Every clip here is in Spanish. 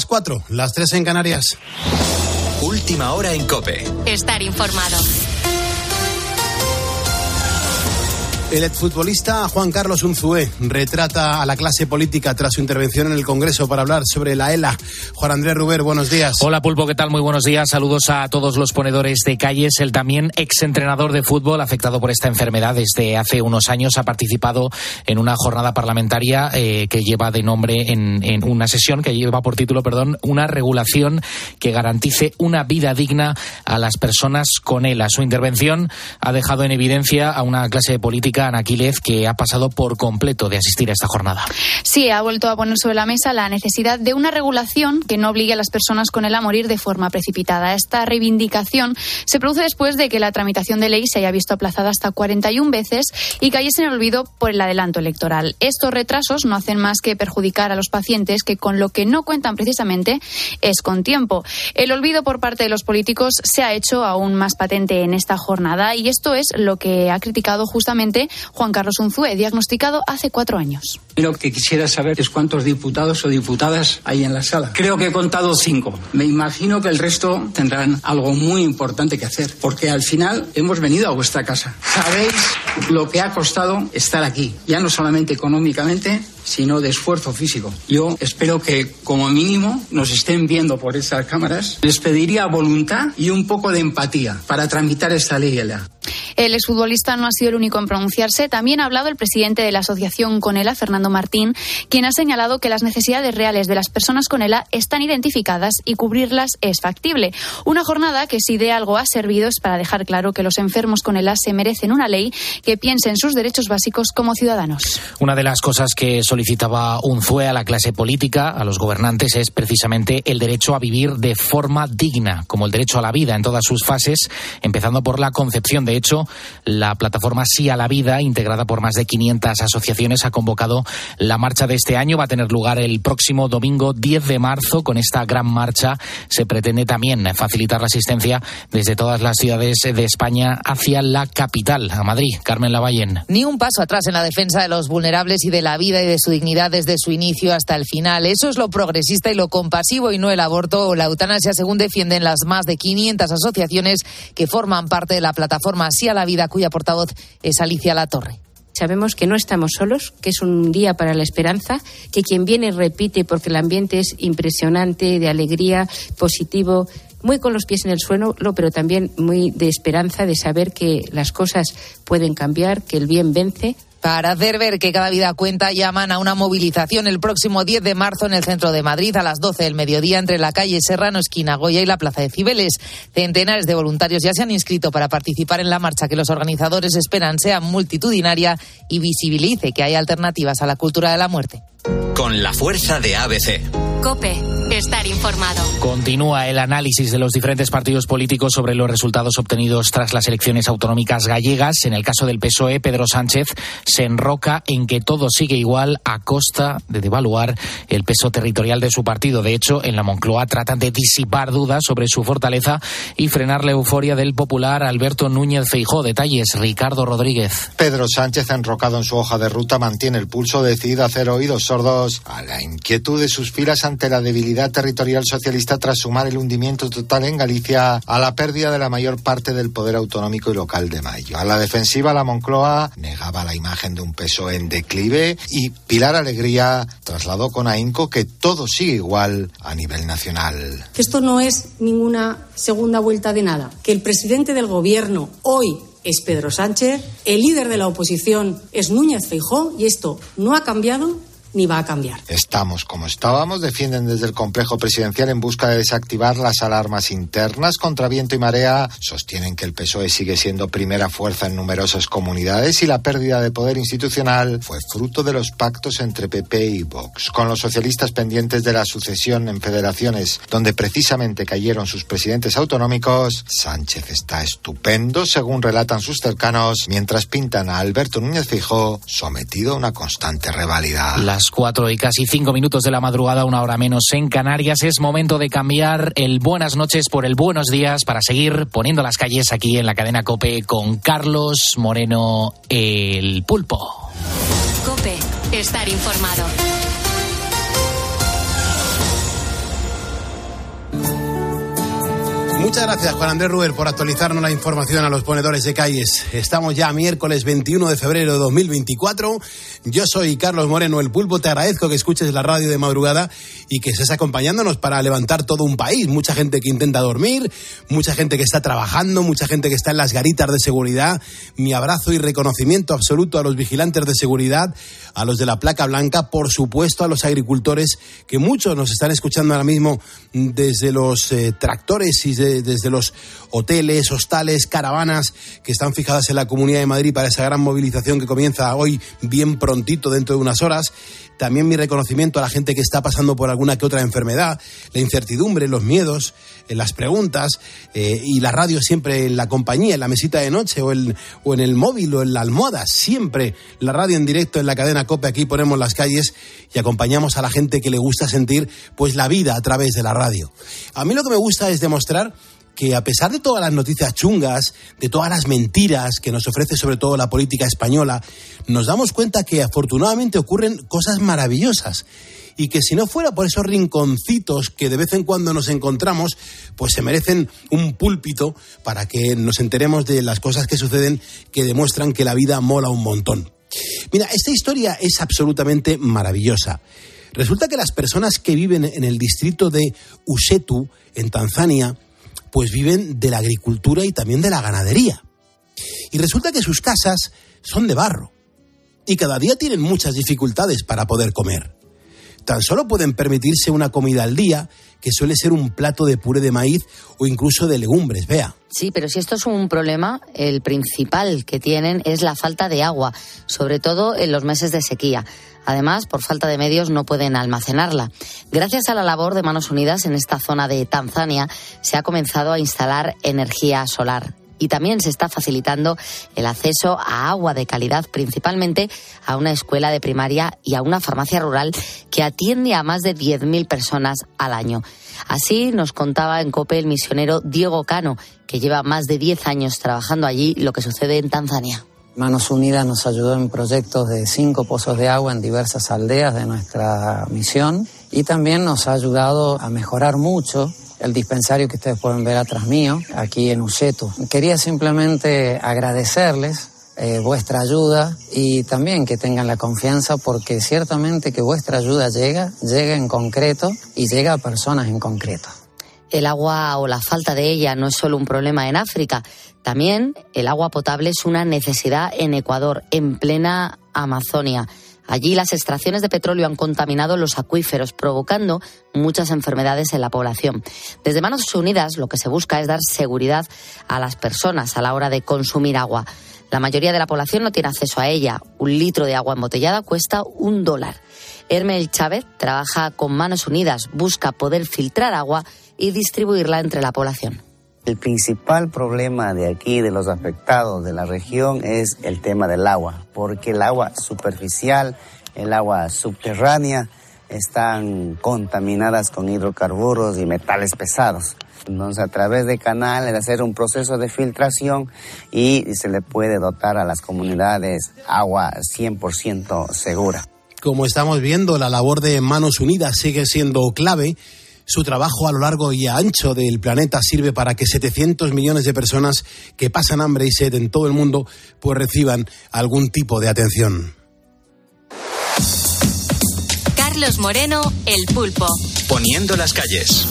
las 4, las 3 en Canarias. Última hora en Cope. Estar informado. El exfutbolista Juan Carlos Unzué retrata a la clase política tras su intervención en el Congreso para hablar sobre la ELA. Juan Andrés Ruber, buenos días. Hola Pulpo, ¿qué tal? Muy buenos días. Saludos a todos los ponedores de calles. El también exentrenador de fútbol afectado por esta enfermedad desde hace unos años ha participado en una jornada parlamentaria eh, que lleva de nombre en, en una sesión que lleva por título, perdón, una regulación que garantice una vida digna a las personas con ELA. Su intervención ha dejado en evidencia a una clase política Aquiles, que ha pasado por completo de asistir a esta jornada. Sí, ha vuelto a poner sobre la mesa la necesidad de una regulación que no obligue a las personas con él a morir de forma precipitada. Esta reivindicación se produce después de que la tramitación de ley se haya visto aplazada hasta 41 veces y cayese en el olvido por el adelanto electoral. Estos retrasos no hacen más que perjudicar a los pacientes que con lo que no cuentan precisamente es con tiempo. El olvido por parte de los políticos se ha hecho aún más patente en esta jornada y esto es lo que ha criticado justamente Juan Carlos Unzué, diagnosticado hace cuatro años. Lo que quisiera saber es cuántos diputados o diputadas hay en la sala. Creo que he contado cinco. Me imagino que el resto tendrán algo muy importante que hacer, porque al final hemos venido a vuestra casa. Sabéis lo que ha costado estar aquí, ya no solamente económicamente, sino de esfuerzo físico. Yo espero que como mínimo nos estén viendo por esas cámaras. Les pediría voluntad y un poco de empatía para tramitar esta ley. El exfutbolista no ha sido el único en pronunciarse. También ha hablado el presidente de la asociación Conela, Fernando Martín, quien ha señalado que las necesidades reales de las personas con ELA están identificadas y cubrirlas es factible. Una jornada que si de algo ha servido es para dejar claro que los enfermos con ELA se merecen una ley que piense en sus derechos básicos como ciudadanos. Una de las cosas que solicitaba Unzue a la clase política, a los gobernantes, es precisamente el derecho a vivir de forma digna, como el derecho a la vida en todas sus fases, empezando por la concepción. De hecho, la plataforma Sí a la Vida, integrada por más de 500 asociaciones, ha convocado la marcha de este año. Va a tener lugar el próximo domingo 10 de marzo. Con esta gran marcha se pretende también facilitar la asistencia desde todas las ciudades de España hacia la capital, a Madrid. Carmen Lavallén. Ni un paso atrás en la defensa de los vulnerables y de la vida y de su dignidad desde su inicio hasta el final. Eso es lo progresista y lo compasivo y no el aborto o la eutanasia, según defienden las más de 500 asociaciones que forman parte de la plataforma Sí a la Vida, cuya portavoz es Alicia Latorre. Sabemos que no estamos solos, que es un día para la esperanza, que quien viene repite porque el ambiente es impresionante, de alegría, positivo, muy con los pies en el suelo, pero también muy de esperanza, de saber que las cosas pueden cambiar, que el bien vence. Para hacer ver que cada vida cuenta, llaman a una movilización el próximo 10 de marzo en el centro de Madrid a las 12 del mediodía entre la calle Serrano, esquina Goya y la Plaza de Cibeles. Centenares de voluntarios ya se han inscrito para participar en la marcha que los organizadores esperan sea multitudinaria y visibilice que hay alternativas a la cultura de la muerte. Con la fuerza de ABC. Cope, estar informado. Continúa el análisis de los diferentes partidos políticos sobre los resultados obtenidos tras las elecciones autonómicas gallegas. En el caso del PSOE, Pedro Sánchez se enroca en que todo sigue igual a costa de devaluar el peso territorial de su partido. De hecho, en la Moncloa tratan de disipar dudas sobre su fortaleza y frenar la euforia del popular Alberto Núñez Feijó. Detalles, Ricardo Rodríguez. Pedro Sánchez, enrocado en su hoja de ruta, mantiene el pulso decidido a hacer oídos sordos a la inquietud de sus filas ante la debilidad territorial socialista tras sumar el hundimiento total en Galicia a la pérdida de la mayor parte del poder autonómico y local de mayo. A la defensiva, la Moncloa negaba la imagen de un peso en declive y Pilar Alegría trasladó con ahínco que todo sigue igual a nivel nacional. Esto no es ninguna segunda vuelta de nada. Que el presidente del gobierno hoy es Pedro Sánchez, el líder de la oposición es Núñez Feijó y esto no ha cambiado ni va a cambiar. Estamos como estábamos, defienden desde el complejo presidencial en busca de desactivar las alarmas internas contra viento y marea, sostienen que el PSOE sigue siendo primera fuerza en numerosas comunidades y la pérdida de poder institucional fue fruto de los pactos entre PP y Vox, con los socialistas pendientes de la sucesión en federaciones donde precisamente cayeron sus presidentes autonómicos, Sánchez está estupendo, según relatan sus cercanos, mientras pintan a Alberto Núñez Fijó sometido a una constante revalida. Las cuatro y casi cinco minutos de la madrugada, una hora menos en Canarias. Es momento de cambiar el buenas noches por el buenos días para seguir poniendo las calles aquí en la cadena Cope con Carlos Moreno, el pulpo. Cope, estar informado. Muchas gracias, Juan Andrés Ruber, por actualizarnos la información a los ponedores de calles. Estamos ya miércoles 21 de febrero de 2024. Yo soy Carlos Moreno, el pulpo. Te agradezco que escuches la radio de madrugada y que estés acompañándonos para levantar todo un país. Mucha gente que intenta dormir, mucha gente que está trabajando, mucha gente que está en las garitas de seguridad. Mi abrazo y reconocimiento absoluto a los vigilantes de seguridad, a los de la placa blanca, por supuesto a los agricultores, que muchos nos están escuchando ahora mismo desde los eh, tractores y de desde los hoteles, hostales, caravanas que están fijadas en la Comunidad de Madrid para esa gran movilización que comienza hoy bien prontito dentro de unas horas. También mi reconocimiento a la gente que está pasando por alguna que otra enfermedad, la incertidumbre, los miedos, eh, las preguntas eh, y la radio siempre en la compañía, en la mesita de noche o, o en el móvil o en la almohada. Siempre la radio en directo en la cadena COPE. Aquí ponemos las calles y acompañamos a la gente que le gusta sentir pues la vida a través de la radio. A mí lo que me gusta es demostrar que a pesar de todas las noticias chungas, de todas las mentiras que nos ofrece sobre todo la política española, nos damos cuenta que afortunadamente ocurren cosas maravillosas y que si no fuera por esos rinconcitos que de vez en cuando nos encontramos, pues se merecen un púlpito para que nos enteremos de las cosas que suceden que demuestran que la vida mola un montón. Mira, esta historia es absolutamente maravillosa. Resulta que las personas que viven en el distrito de Usetu, en Tanzania, pues viven de la agricultura y también de la ganadería. Y resulta que sus casas son de barro y cada día tienen muchas dificultades para poder comer. Tan solo pueden permitirse una comida al día, que suele ser un plato de puré de maíz o incluso de legumbres, vea. Sí, pero si esto es un problema, el principal que tienen es la falta de agua, sobre todo en los meses de sequía. Además, por falta de medios no pueden almacenarla. Gracias a la labor de Manos Unidas en esta zona de Tanzania, se ha comenzado a instalar energía solar y también se está facilitando el acceso a agua de calidad, principalmente a una escuela de primaria y a una farmacia rural que atiende a más de 10.000 personas al año. Así nos contaba en COPE el misionero Diego Cano, que lleva más de 10 años trabajando allí, lo que sucede en Tanzania. Manos Unidas nos ayudó en proyectos de cinco pozos de agua en diversas aldeas de nuestra misión y también nos ha ayudado a mejorar mucho el dispensario que ustedes pueden ver atrás mío, aquí en Useto. Quería simplemente agradecerles eh, vuestra ayuda y también que tengan la confianza porque ciertamente que vuestra ayuda llega, llega en concreto y llega a personas en concreto. El agua o la falta de ella no es solo un problema en África, también el agua potable es una necesidad en Ecuador, en plena Amazonia. Allí las extracciones de petróleo han contaminado los acuíferos, provocando muchas enfermedades en la población. Desde Manos Unidas lo que se busca es dar seguridad a las personas a la hora de consumir agua. La mayoría de la población no tiene acceso a ella. Un litro de agua embotellada cuesta un dólar. Hermel Chávez trabaja con Manos Unidas, busca poder filtrar agua y distribuirla entre la población. El principal problema de aquí, de los afectados de la región, es el tema del agua, porque el agua superficial, el agua subterránea, están contaminadas con hidrocarburos y metales pesados. Entonces, a través de canales, hacer un proceso de filtración y se le puede dotar a las comunidades agua 100% segura. Como estamos viendo, la labor de Manos Unidas sigue siendo clave su trabajo a lo largo y ancho del planeta sirve para que 700 millones de personas que pasan hambre y sed en todo el mundo pues reciban algún tipo de atención. Carlos Moreno, El Pulpo. Poniendo las calles.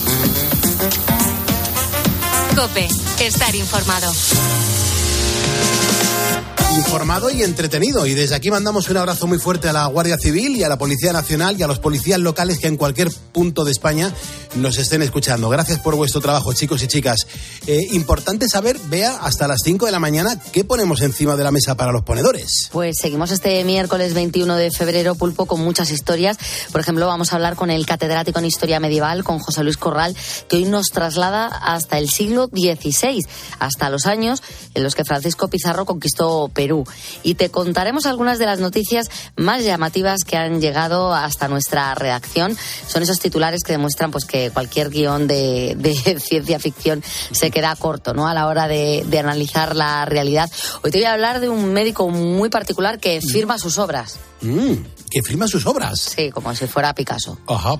Cope, estar informado informado y entretenido. Y desde aquí mandamos un abrazo muy fuerte a la Guardia Civil y a la Policía Nacional y a los policías locales que en cualquier punto de España nos estén escuchando. Gracias por vuestro trabajo, chicos y chicas. Eh, importante saber, vea, hasta las 5 de la mañana, ¿qué ponemos encima de la mesa para los ponedores? Pues seguimos este miércoles 21 de febrero, Pulpo, con muchas historias. Por ejemplo, vamos a hablar con el catedrático en Historia Medieval, con José Luis Corral, que hoy nos traslada hasta el siglo XVI, hasta los años en los que Francisco Pizarro conquistó Perú. Y te contaremos algunas de las noticias más llamativas que han llegado hasta nuestra redacción. Son esos titulares que demuestran pues que cualquier guion de, ciencia ficción se queda corto ¿no? a la hora de, analizar la realidad. Hoy te voy a hablar de un médico muy particular que firma sus obras. Mm, que firma sus obras. Sí, como si fuera Picasso. Ajá.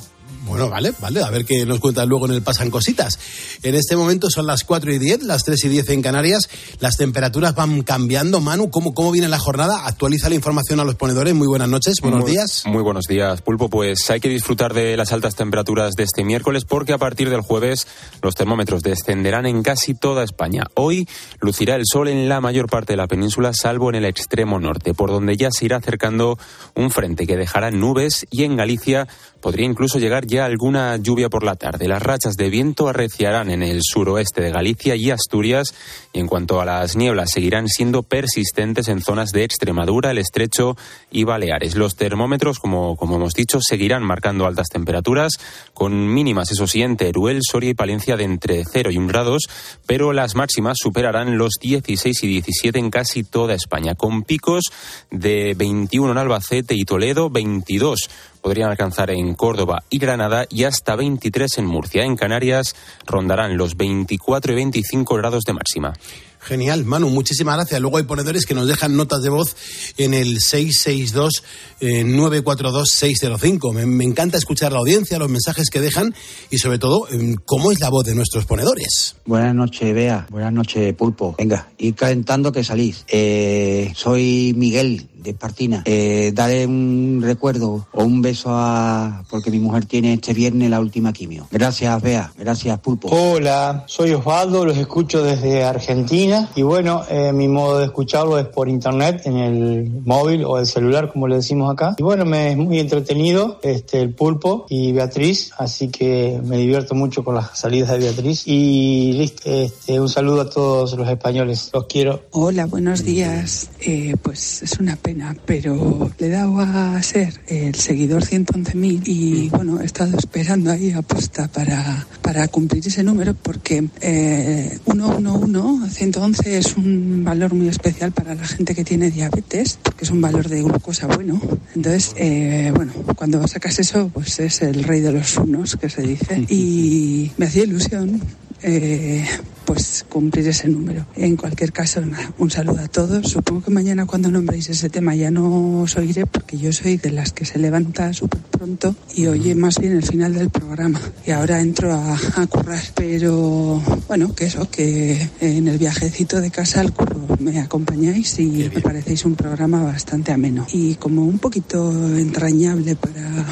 Bueno, vale, vale, a ver qué nos cuentan luego en el Pasan Cositas. En este momento son las 4 y 10, las 3 y 10 en Canarias. Las temperaturas van cambiando. Manu, ¿cómo, cómo viene la jornada? Actualiza la información a los ponedores. Muy buenas noches, buenos muy, días. Muy buenos días, Pulpo. Pues hay que disfrutar de las altas temperaturas de este miércoles porque a partir del jueves los termómetros descenderán en casi toda España. Hoy lucirá el sol en la mayor parte de la península, salvo en el extremo norte, por donde ya se irá acercando un frente que dejará nubes y en Galicia podría incluso llegar ya alguna lluvia por la tarde. Las rachas de viento arreciarán en el suroeste de Galicia y Asturias y en cuanto a las nieblas seguirán siendo persistentes en zonas de Extremadura, el Estrecho y Baleares. Los termómetros, como, como hemos dicho, seguirán marcando altas temperaturas con mínimas, eso sí, en Teruel, Soria y Palencia de entre 0 y 1 grados, pero las máximas superarán los 16 y 17 en casi toda España, con picos de 21 en Albacete y Toledo, 22 podrían alcanzar en Córdoba y Granada y hasta 23 en Murcia. En Canarias rondarán los 24 y 25 grados de máxima. Genial, Manu, muchísimas gracias. Luego hay ponedores que nos dejan notas de voz en el 662-942-605. Me, me, encanta escuchar la audiencia, los mensajes que dejan y sobre todo cómo es la voz de nuestros ponedores. Buenas noches, Bea. Buenas noches, Pulpo. Venga, ir calentando que salís. Eh, soy Miguel de Partina. Eh, daré un recuerdo o un beso a... porque mi mujer tiene este viernes la última quimio. Gracias, Bea. Gracias, Pulpo. Hola, soy Osvaldo, los escucho desde Argentina y bueno, eh, mi modo de escucharlo es por internet, en el móvil o el celular, como le decimos acá. Y bueno, me es muy entretenido este el Pulpo y Beatriz, así que me divierto mucho con las salidas de Beatriz. Y listo, este, un saludo a todos los españoles, los quiero. Hola, buenos días. Eh, pues es una pena, pero le he dado a ser el seguidor 111.000 y bueno, he estado esperando ahí aposta para, para cumplir ese número porque eh, 111, 111 es un valor muy especial para la gente que tiene diabetes, porque es un valor de glucosa bueno. Entonces, eh, bueno, cuando sacas eso, pues es el rey de los unos, que se dice. Y me hacía ilusión eh, pues cumplir ese número. En cualquier caso, nada, un saludo a todos. Supongo que mañana cuando nombréis ese tema ya no os oiré porque yo soy de las que se levanta súper pronto y oye más bien el final del programa. Y ahora entro a, a, currar. Pero bueno, que eso, que en el viajecito de casa al curro me acompañáis y me parecéis un programa bastante ameno. Y como un poquito entrañable para,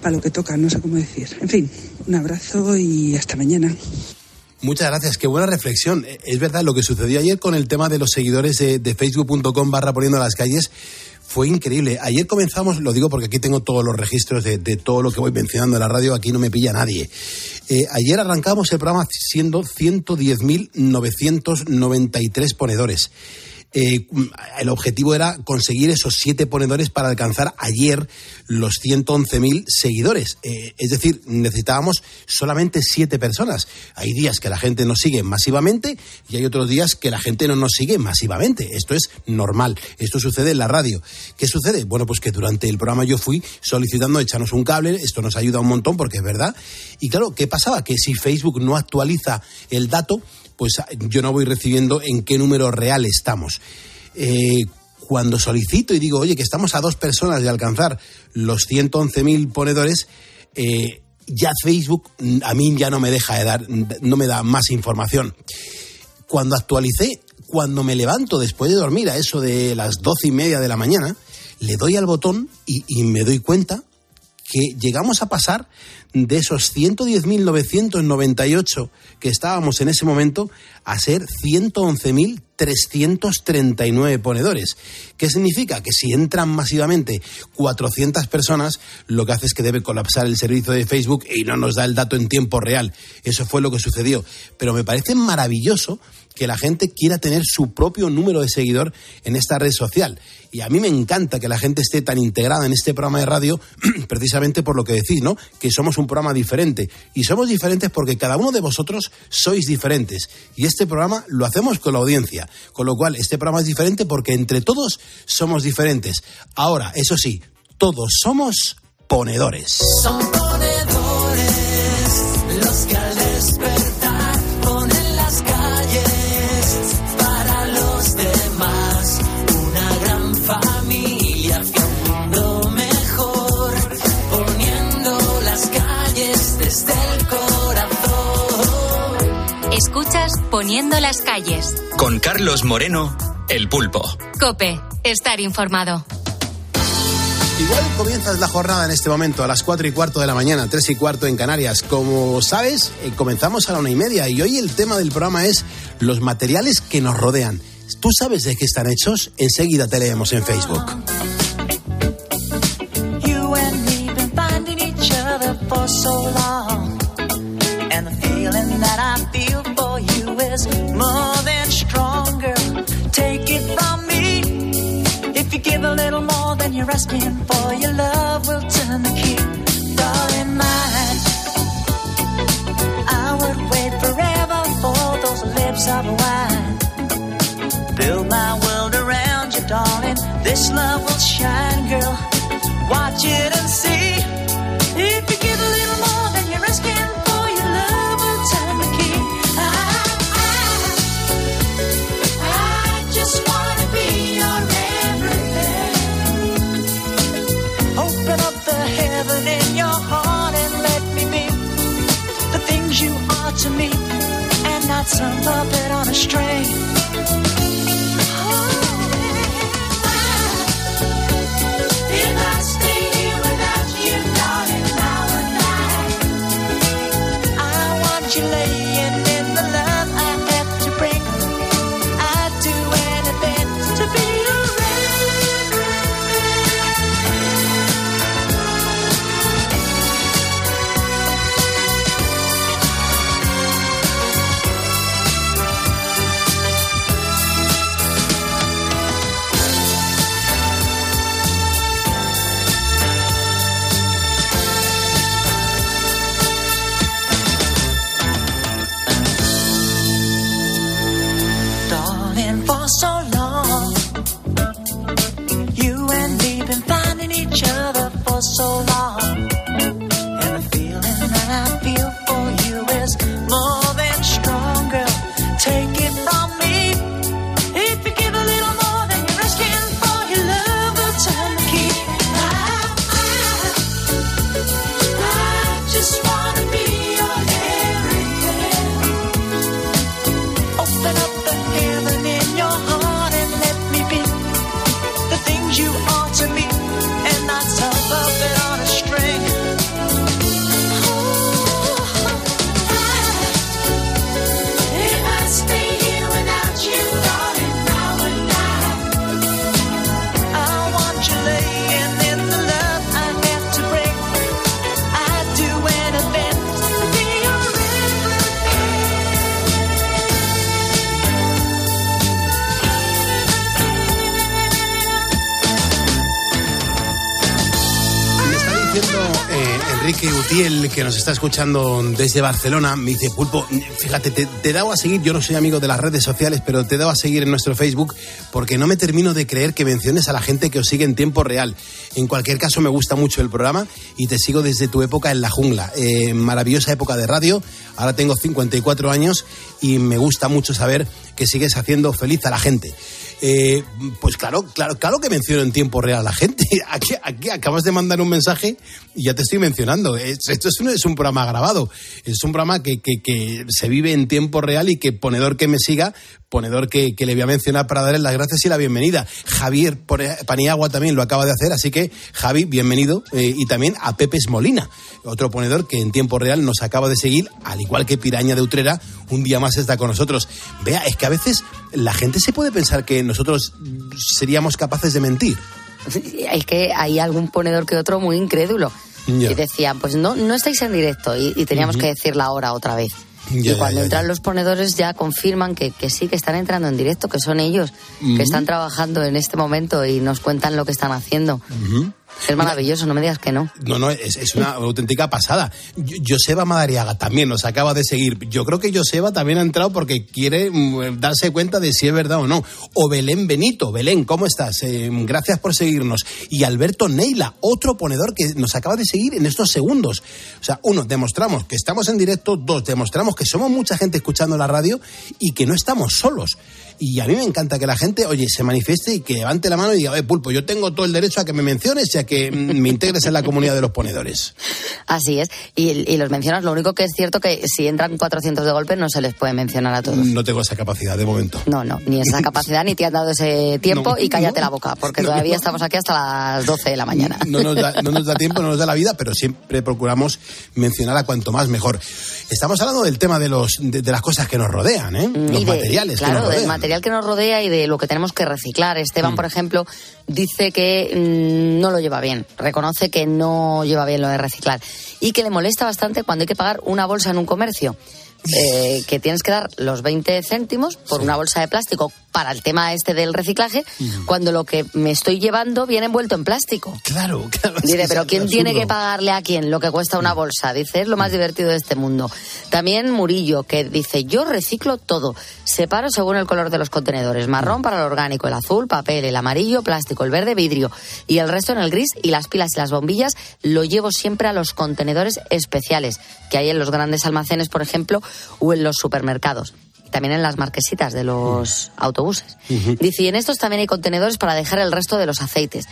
para lo que toca, no sé cómo decir. En fin, un abrazo y hasta mañana. Muchas gracias, qué buena reflexión. Es verdad, lo que sucedió ayer con el tema de los seguidores de, facebook.com barra poniendo las calles fue increíble. Ayer comenzamos, lo digo porque aquí tengo todos los registros de, de todo lo que voy mencionando en la radio, aquí no me pilla nadie. Eh, ayer arrancamos el programa siendo 110.993 ponedores. Eh, el objetivo era conseguir esos siete ponedores para alcanzar ayer los 111.000 seguidores. Eh, es decir, necesitábamos solamente siete personas. Hay días que la gente nos sigue masivamente y hay otros días que la gente no nos sigue masivamente. Esto es normal. Esto sucede en la radio. ¿Qué sucede? Bueno, pues que durante el programa yo fui solicitando echarnos un cable. Esto nos ayuda un montón porque es verdad. Y claro, ¿qué pasaba? Que si Facebook no actualiza el dato, pues yo no voy recibiendo en qué número real estamos. Eh, cuando solicito y digo, oye, que estamos a dos personas de alcanzar los 111.000 ponedores, eh, ya Facebook a mí ya no me deja de dar, no me da más información. Cuando actualicé, cuando me levanto después de dormir a eso de las doce y media de la mañana, le doy al botón y, y me doy cuenta que llegamos a pasar de esos 110.998 que estábamos en ese momento a ser 111.339 ponedores. ¿Qué significa? Que si entran masivamente 400 personas, lo que hace es que debe colapsar el servicio de Facebook y no nos da el dato en tiempo real. Eso fue lo que sucedió. Pero me parece maravilloso que la gente quiera tener su propio número de seguidor en esta red social. Y a mí me encanta que la gente esté tan integrada en este programa de radio, precisamente por lo que decís, ¿no? Que somos un programa diferente. Y somos diferentes porque cada uno de vosotros sois diferentes. Y este programa lo hacemos con la audiencia. Con lo cual, este programa es diferente porque entre todos somos diferentes. Ahora, eso sí, todos somos ponedores. Son ponedores los que Poniendo las calles. Con Carlos Moreno, el pulpo. Cope, estar informado. Igual comienzas la jornada en este momento a las 4 y cuarto de la mañana, 3 y cuarto en Canarias. Como sabes, eh, comenzamos a la una y media y hoy el tema del programa es los materiales que nos rodean. ¿Tú sabes de qué están hechos? Enseguida te leemos en Facebook. You're asking for, your love will turn the key. Darling, mine. I would wait forever for those lips of wine. Build my world around you, darling. This love will shine, girl. Some puppet on a string. Nos está escuchando desde Barcelona, me dice, Pulpo, fíjate, te, te he dado a seguir, yo no soy amigo de las redes sociales, pero te he dado a seguir en nuestro Facebook porque no me termino de creer que menciones a la gente que os sigue en tiempo real. En cualquier caso, me gusta mucho el programa y te sigo desde tu época en la jungla. Eh, maravillosa época de radio, ahora tengo 54 años y me gusta mucho saber que sigues haciendo feliz a la gente. Eh, pues claro, claro, claro que menciono en tiempo real a la gente. Aquí, aquí acabas de mandar un mensaje y ya te estoy mencionando. Es- Esto es un, es un programa grabado, es un programa que, que- se vive en tiempo real y que ponedor que me siga, ponedor que, que le voy a mencionar para darle las gracias y la bienvenida. Javier Paniagua también lo acaba de hacer, así que Javi, bienvenido. Eh, y también a Pepes Molina, otro ponedor que en tiempo real nos acaba de seguir, al igual que Piraña de Utrera, un día más está con nosotros. Vea, es que a veces la gente se puede pensar que nosotros seríamos capaces de mentir. Es que hay algún ponedor que otro muy incrédulo. Ya. Y decían, pues no, no estáis en directo. Y, y teníamos que decir la hora otra vez. Y cuando entran los ponedores ya confirman que, que sí, que están entrando en directo, que son ellos, que están trabajando en este momento y nos cuentan lo que están haciendo. Es maravilloso, no me digas que no. No, no, es, es una auténtica pasada. Joseba Madariaga también nos acaba de seguir. Yo creo que Joseba también ha entrado porque quiere mm, darse cuenta de si es verdad o no. O Belén Benito. Belén, ¿cómo estás? Eh, gracias por seguirnos. Y Alberto Neila, otro ponedor que nos acaba de seguir en estos segundos. O sea, uno, demostramos que estamos en directo. Dos, demostramos que somos mucha gente escuchando la radio y que no estamos solos. Y a mí me encanta que la gente, oye, se manifieste y que levante la mano y diga, oye, Pulpo, yo tengo todo el derecho a que me menciones y a que mm, me integres en la comunidad de los ponedores. Así es. Y, y los mencionas, lo único que es cierto que si entran 400 de golpe no se les puede mencionar a todos. No tengo esa capacidad de momento. No, no, ni esa capacidad ni te han dado ese tiempo No, y cállate la boca, porque No, todavía estamos aquí hasta las 12 de la mañana. No nos, da, no nos da tiempo, no nos da la vida, pero siempre procuramos mencionar a cuanto más mejor. Estamos hablando del tema de, los, de, de las cosas que nos rodean, ¿eh? los Y de- materiales que claro, nos del rodean. Material que nos rodea y de lo que tenemos que reciclar. Esteban, Mm. por ejemplo, dice que mm, no lo lleva bien, reconoce que no lleva bien lo de reciclar y que le molesta bastante cuando hay que pagar una bolsa en un comercio. Eh, que tienes que dar los 20 céntimos por una bolsa de plástico para el tema este del reciclaje, cuando lo que me estoy llevando viene envuelto en plástico. Claro, claro. Dice, es pero ¿quién absurdo. tiene que pagarle a quién lo que cuesta una bolsa? Dice, es lo más divertido de este mundo. También Murillo, que dice, yo reciclo todo. Separo según el color de los contenedores. Marrón para el orgánico, el azul, papel, el amarillo, plástico, el verde, vidrio. Y el resto en el gris y las pilas y las bombillas lo llevo siempre a los contenedores especiales que hay en los grandes almacenes, por ejemplo, o en los supermercados. Y También en las marquesitas de los autobuses. Dice, y en estos también hay contenedores para dejar el resto de los aceites.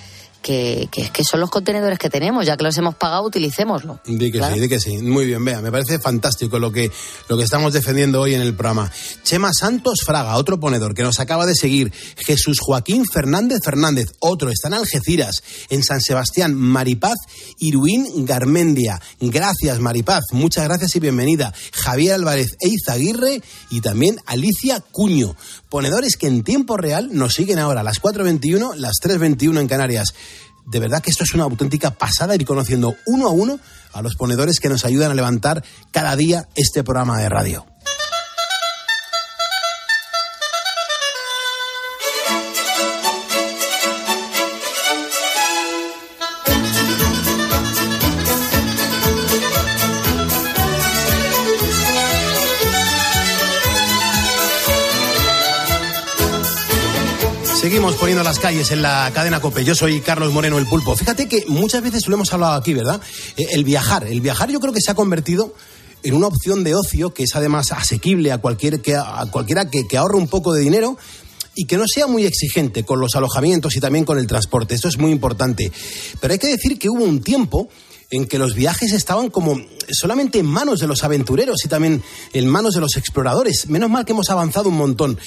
Que, que, que son los contenedores que tenemos, ya que los hemos pagado, utilicémoslo. Di que Claro. sí, di que sí. Muy bien, vea, me parece fantástico lo que, lo que estamos defendiendo hoy en el programa. Chema Santos Fraga, otro ponedor que nos acaba de seguir. Jesús Joaquín Fernández Fernández, otro. Está en Algeciras, en San Sebastián, Maripaz Iruín Garmendia. Gracias, Maripaz. Muchas gracias y bienvenida. Javier Álvarez Eizaguirre y también Alicia Cuño. Ponedores que en tiempo real nos siguen ahora a las 4.21, las 3.21 en Canarias. De verdad que esto es una auténtica pasada ir conociendo uno a uno a los ponedores que nos ayudan a levantar cada día este programa de radio. Seguimos poniendo las calles en la cadena Cope. Yo soy Carlos Moreno, el pulpo. Fíjate que muchas veces lo hemos hablado aquí, ¿verdad? Eh, El viajar. El viajar yo creo que se ha convertido en una opción de ocio que es además asequible a, cualquier, que, a cualquiera que, que ahorre un poco de dinero y que no sea muy exigente con los alojamientos y también con el transporte. Esto es muy importante. Pero hay que decir que hubo un tiempo en que los viajes estaban como solamente en manos de los aventureros y también en manos de los exploradores. Menos mal que hemos avanzado un montón.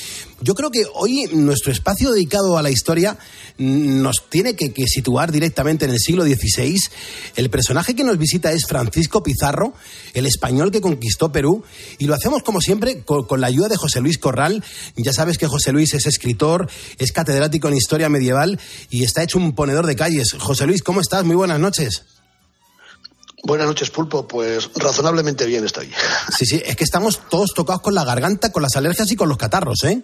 Yo creo que hoy nuestro espacio dedicado a la historia mm, nos tiene que, situar directamente en el siglo XVI. El personaje que nos visita es Francisco Pizarro, el español que conquistó Perú, y lo hacemos como siempre con, con la ayuda de José Luis Corral. Ya sabes que José Luis es escritor, es catedrático en historia medieval y está hecho un ponedor de calles. José Luis, ¿cómo estás? Muy buenas noches. Buenas noches, Pulpo. Pues razonablemente bien estoy. Sí, sí, es que estamos todos tocados con la garganta, con las alergias y con los catarros, ¿eh?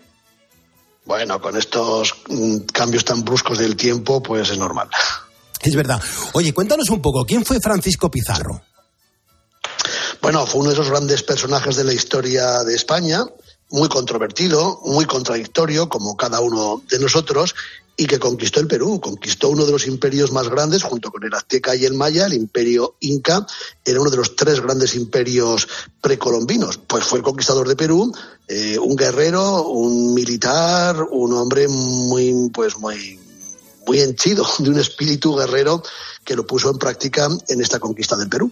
Bueno, con estos mm, cambios tan bruscos del tiempo, pues es normal. Es verdad. Oye, cuéntanos un poco, ¿quién fue Francisco Pizarro? Bueno, fue uno de esos grandes personajes de la historia de España, muy controvertido, muy contradictorio, como cada uno de nosotros, y que conquistó el Perú, conquistó uno de los imperios más grandes, junto con el Azteca y el Maya, el imperio Inca, era uno de los tres grandes imperios precolombinos. Pues fue el conquistador de Perú, eh, un guerrero, un militar, un hombre muy, pues muy, muy henchido de un espíritu guerrero que lo puso en práctica en esta conquista del Perú.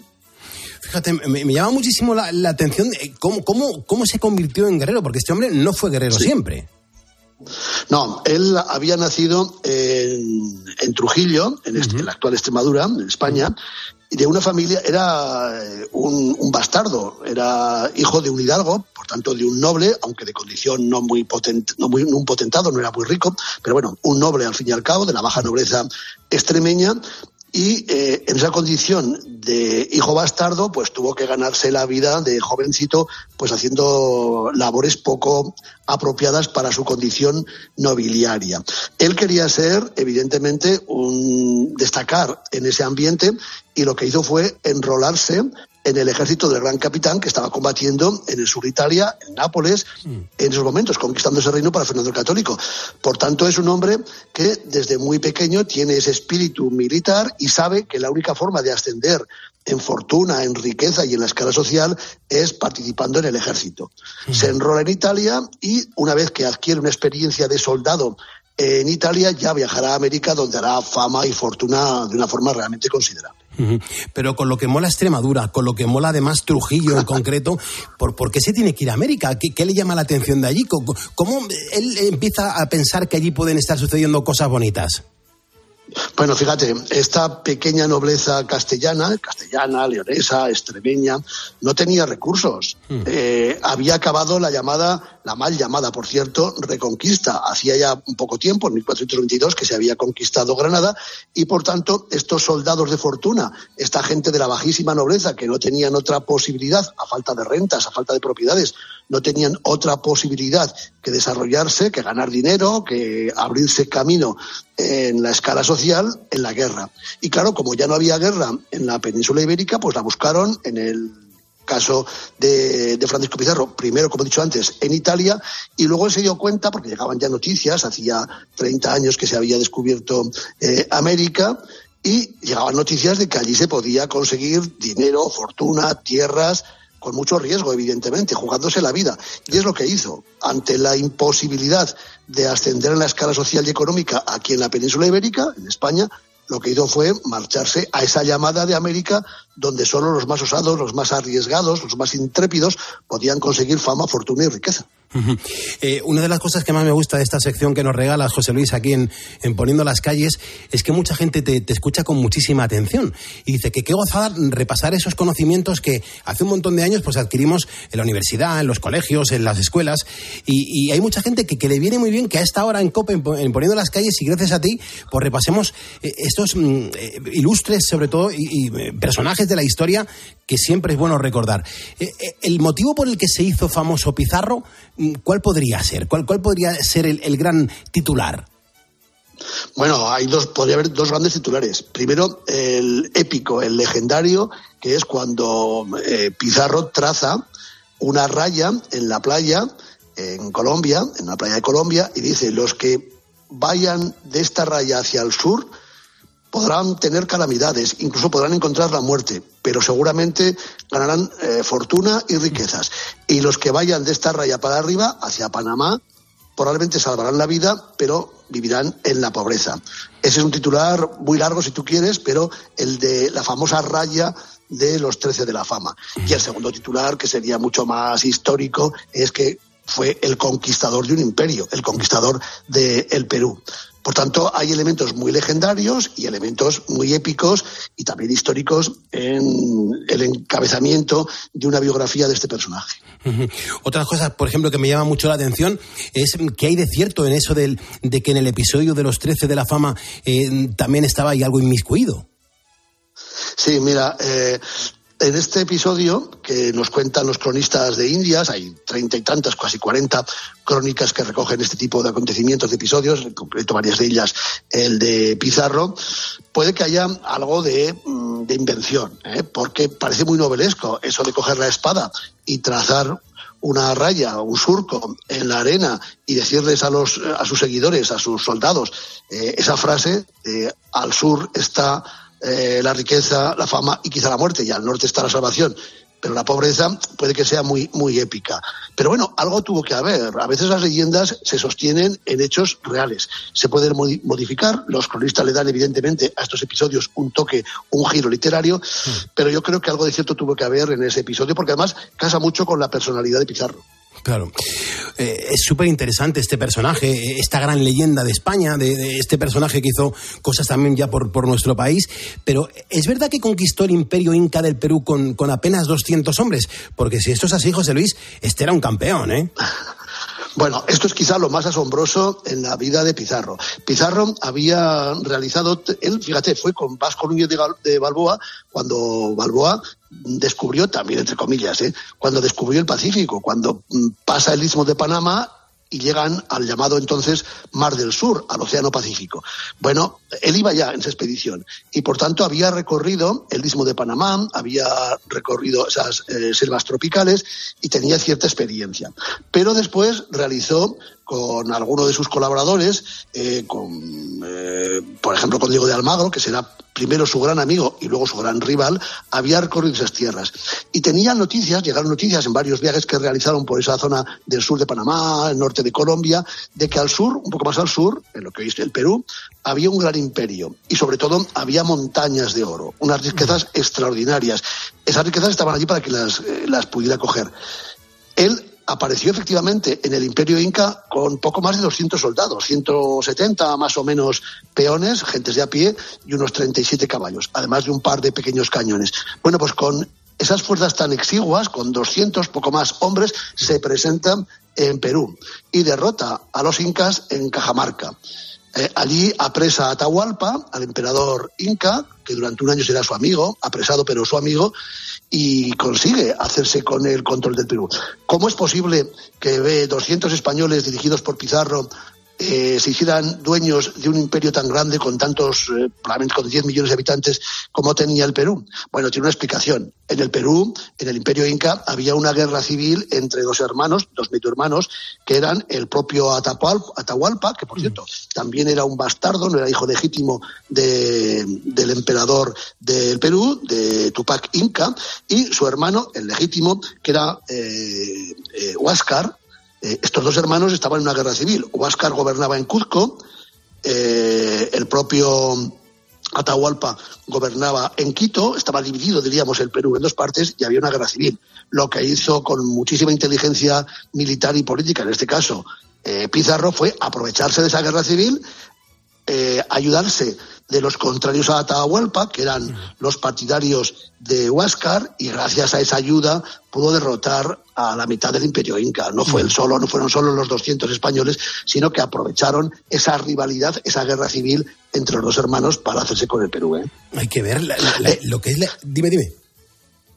Fíjate, me, me llama muchísimo la, la atención eh, cómo, cómo, cómo se convirtió en guerrero, porque este hombre no fue guerrero siempre. No, él había nacido en, en Trujillo, en, este- en la actual Extremadura, en España, y de una familia, era eh, un, un bastardo, era hijo de un hidalgo, por tanto de un noble, aunque de condición no muy, potent- no muy no un potentado, no era muy rico, pero bueno, un noble al fin y al cabo, de la baja nobleza extremeña, y eh, en esa condición de hijo bastardo, pues tuvo que ganarse la vida de jovencito, pues haciendo labores poco apropiadas para su condición nobiliaria. Él quería ser, evidentemente, un destacar en ese ambiente y lo que hizo fue enrolarse en el ejército del gran capitán que estaba combatiendo en el sur de Italia, en Nápoles, en esos momentos, conquistando ese reino para Fernando el Católico. Por tanto, es un hombre que desde muy pequeño tiene ese espíritu militar y sabe que la única forma de ascender en fortuna, en riqueza y en la escala social es participando en el ejército. Se enrola en Italia y una vez que adquiere una experiencia de soldado en Italia ya viajará a América donde hará fama y fortuna de una forma realmente considerable. Pero con lo que mola Extremadura, con lo que mola además Trujillo en concreto, ¿por, por qué se tiene que ir a América? ¿Qué, qué le llama la atención de allí? ¿Cómo, cómo él empieza a pensar que allí pueden estar sucediendo cosas bonitas? Bueno, fíjate, esta pequeña nobleza castellana, castellana, leonesa, extremeña, no tenía recursos. Eh, había acabado la llamada, la mal llamada, por cierto, reconquista. Hacía ya un poco tiempo, en 1422, que se había conquistado Granada y, por tanto, estos soldados de fortuna, esta gente de la bajísima nobleza que no tenían otra posibilidad, a falta de rentas, a falta de propiedades, no tenían otra posibilidad que desarrollarse, que ganar dinero, que abrirse camino en la escala social en la guerra. Y claro, como ya no había guerra en la península ibérica, pues la buscaron en el caso de, de, Francisco Pizarro, primero, como he dicho antes, en Italia, y luego él se dio cuenta, porque llegaban ya noticias, hacía 30 años que se había descubierto eh, América, y llegaban noticias de que allí se podía conseguir dinero, fortuna, tierras, con mucho riesgo, evidentemente, jugándose la vida. Y es lo que hizo. Ante la imposibilidad de ascender en la escala social y económica aquí en la península ibérica, en España, lo que hizo fue marcharse a esa llamada de América donde solo los más osados, los más arriesgados, los más intrépidos podían conseguir fama, fortuna y riqueza. Eh, una de las cosas que más me gusta de esta sección que nos regalas, José Luis, aquí en, en Poniendo las Calles, es que mucha gente te, escucha con muchísima atención y dice que qué gozada repasar esos conocimientos que hace un montón de años pues adquirimos en la universidad, en los colegios, en las escuelas y, hay mucha gente que, que, le viene muy bien que a esta hora en COPE, en, en Poniendo las Calles y gracias a ti, pues repasemos eh, estos mm, eh, ilustres, sobre todo, y, personajes de la historia que siempre es bueno recordar. el motivo por el que se hizo famoso Pizarro ¿cuál podría ser? ¿Cuál, cuál podría ser el, el, gran titular? Bueno, hay dos, podría haber dos grandes titulares. Primero, el épico, el legendario, que es cuando eh, Pizarro traza una raya en la playa, en Colombia, en la playa de Colombia, y dice, los que vayan de esta raya hacia el sur podrán tener calamidades, incluso podrán encontrar la muerte, pero seguramente ganarán eh, fortuna y riquezas. Y los que vayan de esta raya para arriba, hacia Panamá, probablemente salvarán la vida, pero vivirán en la pobreza. Ese es un titular muy largo, si tú quieres, pero el de la famosa raya de los trece de la fama. Y el segundo titular, que sería mucho más histórico, es que fue el conquistador de un imperio, el conquistador del de Perú. Por tanto, hay elementos muy legendarios y elementos muy épicos y también históricos en el encabezamiento de una biografía de este personaje. Uh -huh. Otra cosa, por ejemplo, que me llama mucho la atención es que hay de cierto en eso del, de que en el episodio de los 13 de la fama eh, también estaba ahí algo inmiscuido. Sí, mira, eh, en este episodio que nos cuentan los cronistas de Indias, hay treinta y tantas, casi cuarenta crónicas que recogen este tipo de acontecimientos, de episodios, en concreto varias de ellas el de Pizarro, puede que haya algo de, mm, invención, ¿eh? porque parece muy novelesco eso de coger la espada y trazar una raya, un surco en la arena y decirles a, los, a sus seguidores, a sus soldados, eh, esa frase, eh, al sur está eh, la riqueza, la fama y quizá la muerte, y al norte está la salvación. Pero la pobreza puede que sea muy, muy épica. Pero bueno, algo tuvo que haber. A veces las leyendas se sostienen en hechos reales. Se pueden modificar. Los cronistas le dan, evidentemente, a estos episodios un toque, un giro literario. Mm. Pero yo creo que algo de cierto tuvo que haber en ese episodio, porque además casa mucho con la personalidad de Pizarro. Claro. Eh, es súper interesante este personaje, esta gran leyenda de España, de, este personaje que hizo cosas también ya por, por, nuestro país. Pero es verdad que conquistó el imperio inca del Perú con, con apenas 200 hombres. Porque si esto es así, José Luis, este era un campeón, ¿eh? Bueno, esto es quizá lo más asombroso en la vida de Pizarro. Pizarro había realizado, él, fíjate, fue con Vasco Núñez de Balboa, cuando Balboa descubrió, también entre comillas, ¿eh? cuando descubrió el Pacífico, cuando mm, pasa el istmo de Panamá y llegan al llamado entonces Mar del Sur, al Océano Pacífico. Bueno, él iba ya en esa expedición y por tanto había recorrido el istmo de Panamá, había recorrido esas eh, selvas tropicales y tenía cierta experiencia. Pero después realizó con alguno de sus colaboradores, eh, con, eh, por ejemplo, con Diego de Almagro, que será primero su gran amigo y luego su gran rival, había recorrido esas tierras. Y tenían noticias, llegaron noticias en varios viajes que realizaron por esa zona del sur de Panamá, el norte de Colombia, de que al sur, un poco más al sur, en lo que es el Perú, había un gran imperio y sobre todo había montañas de oro, unas riquezas extraordinarias. Esas riquezas estaban allí para que las, eh, las pudiera coger. Él apareció efectivamente en el Imperio Inca con poco más de 200 soldados, 170 más o menos peones, gentes de a pie y unos 37 caballos, además de un par de pequeños cañones. Bueno, pues con esas fuerzas tan exiguas, con 200 poco más hombres, se presentan en Perú y derrota a los incas en Cajamarca. Eh, allí apresa a Atahualpa, al emperador inca, que durante un año será su amigo, apresado pero su amigo, y consigue hacerse con el control del Perú. ¿Cómo es posible que ve 200 españoles dirigidos por Pizarro eh, se hicieran dueños de un imperio tan grande con tantos, eh, probablemente con 10 millones de habitantes como tenía el Perú? Bueno, tiene una explicación. En el Perú, en el imperio inca, había una guerra civil entre dos hermanos, dos medio hermanos, que eran el propio Atahualpa, que por cierto también era un bastardo, no era hijo legítimo de- del emperador del Perú, de Tupac Inca, y su hermano, el legítimo, que era eh, eh, Huáscar, eh, estos dos hermanos estaban en una guerra civil. Huáscar gobernaba en Cuzco, eh, el propio Atahualpa gobernaba en Quito, estaba dividido, diríamos, el Perú en dos partes y había una guerra civil. Lo que hizo con muchísima inteligencia militar y política, en este caso, eh, Pizarro, fue aprovecharse de esa guerra civil, ayudarse de los contrarios a Atahualpa, que eran los partidarios de Huáscar, y gracias a esa ayuda pudo derrotar a la mitad del imperio inca. No fue el solo, no fueron solo los 200 españoles, sino que aprovecharon esa rivalidad, esa guerra civil entre los dos hermanos para hacerse con el Perú. ¿eh? Hay que ver la- la- la- lo que es la... Dime, dime.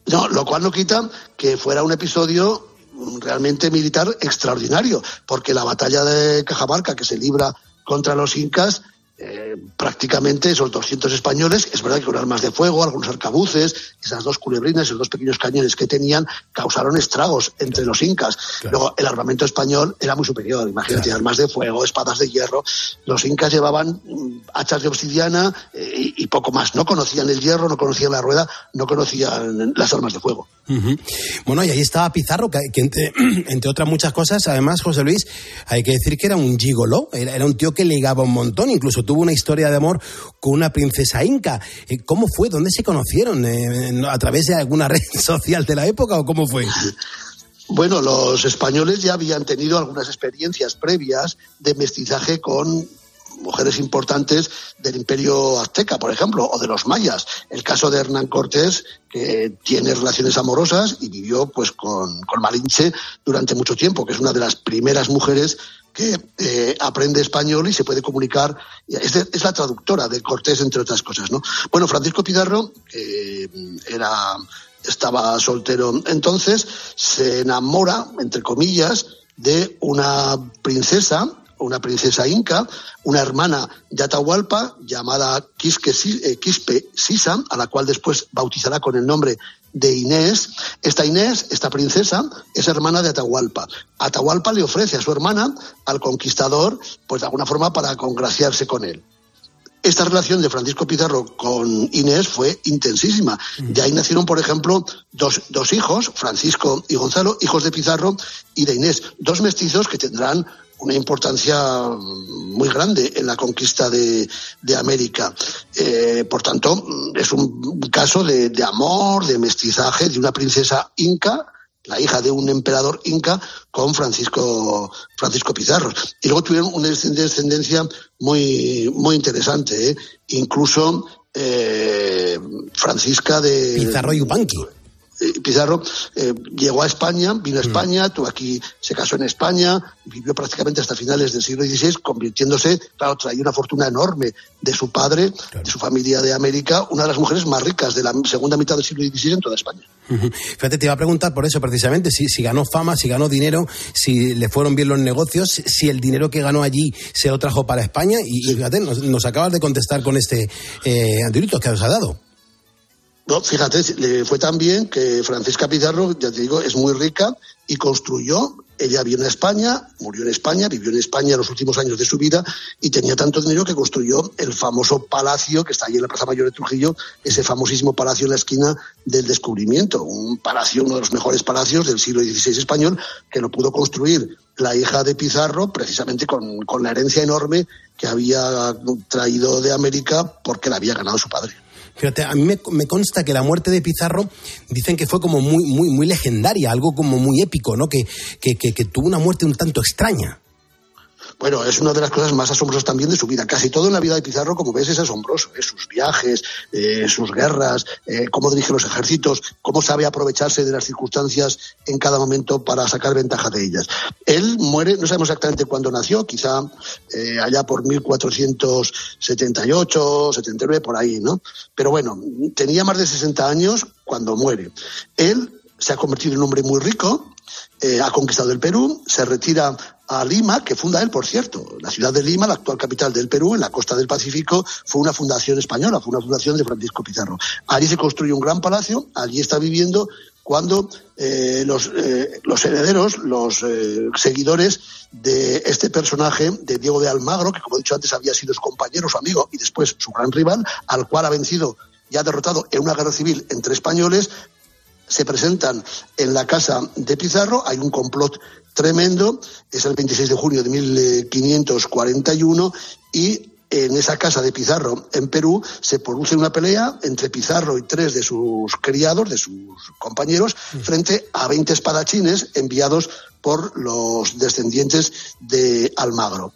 No, lo cual no quita que fuera un episodio mm, realmente militar extraordinario, porque la batalla de Cajamarca que se libra contra los incas, eh, prácticamente esos 200 españoles, es verdad que con armas de fuego, algunos arcabuces, esas dos culebrinas, esos dos pequeños cañones que tenían, causaron estragos entre los incas. Luego, el armamento español era muy superior, imagínate, armas de fuego, espadas de hierro. Los incas llevaban mm, hachas de obsidiana eh, y, poco más. No conocían el hierro, no conocían la rueda, no conocían las armas de fuego. Bueno, y ahí estaba Pizarro, que, que entre, entre otras muchas cosas, además, José Luis, hay que decir que era un gigoló, era, era un tío que ligaba un montón, incluso tuvo una historia de amor con una princesa inca. Eh, ¿Cómo fue? ¿Dónde se conocieron? Eh, ¿A través de alguna red social de la época o cómo fue? Bueno, los españoles ya habían tenido algunas experiencias previas de mestizaje con mujeres importantes del imperio azteca, por ejemplo, o de los mayas. El caso de Hernán Cortés, que tiene relaciones amorosas y vivió pues con, con Malinche durante mucho tiempo, que es una de las primeras mujeres que eh, aprende español y se puede comunicar. Es, de- es la traductora de Cortés, entre otras cosas. ¿no? Bueno, Francisco Pizarro, mm, era, estaba soltero entonces, se enamora, entre comillas, de una princesa, una princesa inca, una hermana de Atahualpa llamada Quisque, eh, Quispe Sisa, a la cual después bautizará con el nombre de Inés. Esta Inés, esta princesa, es hermana de Atahualpa. Atahualpa le ofrece a su hermana al conquistador, pues de alguna forma para congraciarse con él. Esta relación de Francisco Pizarro con Inés fue intensísima. De ahí nacieron, por ejemplo, dos, dos hijos, Francisco y Gonzalo, hijos de Pizarro y de Inés, dos mestizos que tendrán una importancia muy grande en la conquista de, América. Eh, por tanto, es un caso de, amor, de mestizaje de una princesa inca, la hija de un emperador inca, con Francisco, Francisco Pizarro. Y luego tuvieron una descendencia muy, muy interesante, ¿eh? incluso eh, Francisca de... Pizarro y Upanqui. Eh, Pizarro eh, llegó a España, vino a España, tuvo aquí, se casó en España, vivió prácticamente hasta finales del siglo XVI, convirtiéndose, claro, traía una fortuna enorme de su padre, de su familia de América, una de las mujeres más ricas de la segunda mitad del siglo XVI en toda España. Fíjate, te iba a preguntar por eso precisamente, si, si ganó fama, si ganó dinero, si le fueron bien los negocios, si el dinero que ganó allí se lo trajo para España. Y, y fíjate, nos, nos acabas de contestar con este eh, que os ha dado. No, fíjate, le fue tan bien que Francisca Pizarro, ya te digo, es muy rica y construyó ella vino a España, murió en España, vivió en España los últimos años de su vida y tenía tanto dinero que construyó el famoso palacio que está allí en la Plaza Mayor de Trujillo, ese famosísimo palacio en la esquina del descubrimiento, un palacio, uno de los mejores palacios del siglo XVI español, que lo pudo construir la hija de Pizarro precisamente con, con la herencia enorme que había traído de América porque la había ganado su padre. Fíjate, a mí me, me, consta que la muerte de Pizarro dicen que fue como muy, muy, muy legendaria, algo como muy épico, ¿no? Que, que, que, que tuvo una muerte un tanto extraña. Bueno, es una de las cosas más asombrosas también de su vida. Casi todo en la vida de Pizarro, como ves, es asombroso. ¿eh? Sus viajes, eh, sus guerras, eh, cómo dirige los ejércitos, cómo sabe aprovecharse de las circunstancias en cada momento para sacar ventaja de ellas. Él muere, no sabemos exactamente cuándo nació, quizá allá por 1478, 79, por ahí, ¿no? Pero bueno, tenía más de 60 años cuando muere. Él se ha convertido en un hombre muy rico, ha conquistado el Perú, se retira a Lima, que funda él, por cierto. La ciudad de Lima, la actual capital del Perú, en la costa del Pacífico, fue una fundación española, fue una fundación de Francisco Pizarro. Allí se construye un gran palacio, allí está viviendo cuando eh, los, eh, herederos, los eh, seguidores de este personaje, de Diego de Almagro, que como he dicho antes había sido su compañero, su amigo y después su gran rival, al cual ha vencido y ha derrotado en una guerra civil entre españoles, se presentan en la casa de Pizarro, hay un complot tremendo, es el 26 de junio de 1541 y en esa casa de Pizarro en Perú se produce una pelea entre Pizarro y tres de sus criados, de sus compañeros, frente a 20 espadachines enviados por los descendientes de Almagro.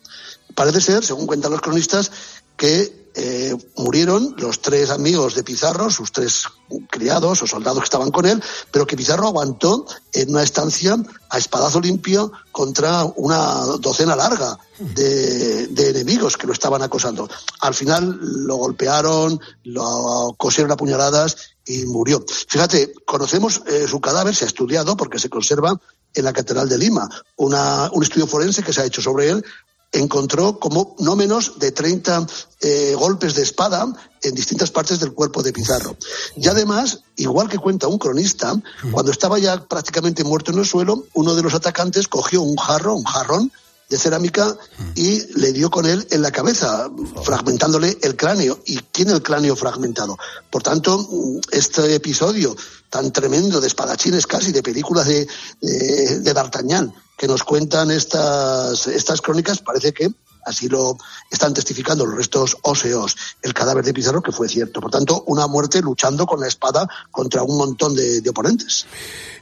Parece ser, según cuentan los cronistas, que eh, murieron los tres amigos de Pizarro, sus tres criados o soldados que estaban con él, pero que Pizarro aguantó en una estancia a espadazo limpio contra una docena larga de, enemigos que lo estaban acosando. Al final lo golpearon, lo cosieron a puñaladas y murió. Fíjate, conocemos eh, su cadáver, se ha estudiado porque se conserva en la Catedral de Lima, una, un estudio forense que se ha hecho sobre él encontró como no menos de 30 eh, golpes de espada en distintas partes del cuerpo de Pizarro. Y además, igual que cuenta un cronista, cuando estaba ya prácticamente muerto en el suelo, uno de los atacantes cogió un jarro, un jarrón de cerámica y le dio con él en la cabeza, fragmentándole el cráneo. ¿Y tiene el cráneo fragmentado? Por tanto, este episodio tan tremendo de espadachines casi, de películas de, de, de D'Artagnan, que nos cuentan estas, estas crónicas, parece que así lo están testificando los restos óseos, el cadáver de Pizarro, que fue cierto. Por tanto, una muerte luchando con la espada contra un montón de, oponentes.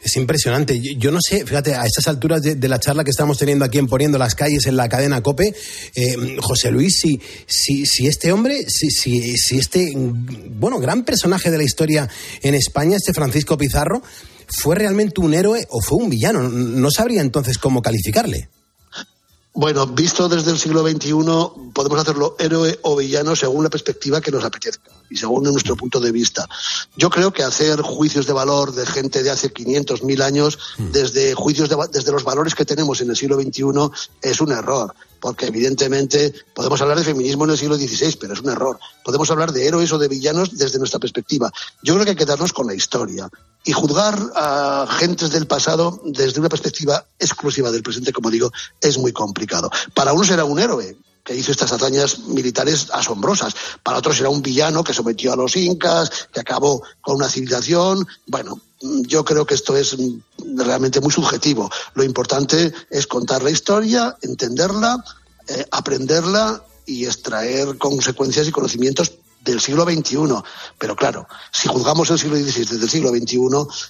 Es impresionante. Yo no sé, fíjate, a estas alturas de, de, la charla que estamos teniendo aquí en Poniendo las calles en la cadena COPE, eh, José Luis, si, si, si este hombre, si, si, si este, bueno, gran personaje de la historia en España, este Francisco Pizarro, ¿Fue realmente un héroe o fue un villano? No sabría entonces cómo calificarle. Bueno, visto desde el siglo XXI, podemos hacerlo héroe o villano según la perspectiva que nos apetezca y según nuestro punto de vista. Yo creo que hacer juicios de valor de gente de hace 500, 1000 años, desde juicios de, desde los valores que tenemos en el siglo XXI, es un error. Porque evidentemente podemos hablar de feminismo en el siglo XVI, pero es un error. Podemos hablar de héroes o de villanos desde nuestra perspectiva. Yo creo que hay que quedarnos con la historia y juzgar a gentes del pasado desde una perspectiva exclusiva del presente, como digo, es muy complicado. Para unos era un héroe, que hizo estas hazañas militares asombrosas. Para otros era un villano que sometió a los incas, que acabó con una civilización. Bueno, yo creo que esto es realmente muy subjetivo. Lo importante es contar la historia, entenderla, eh, aprenderla y extraer consecuencias y conocimientos del siglo XXI. Pero claro, si juzgamos el siglo XVI desde el siglo XXI,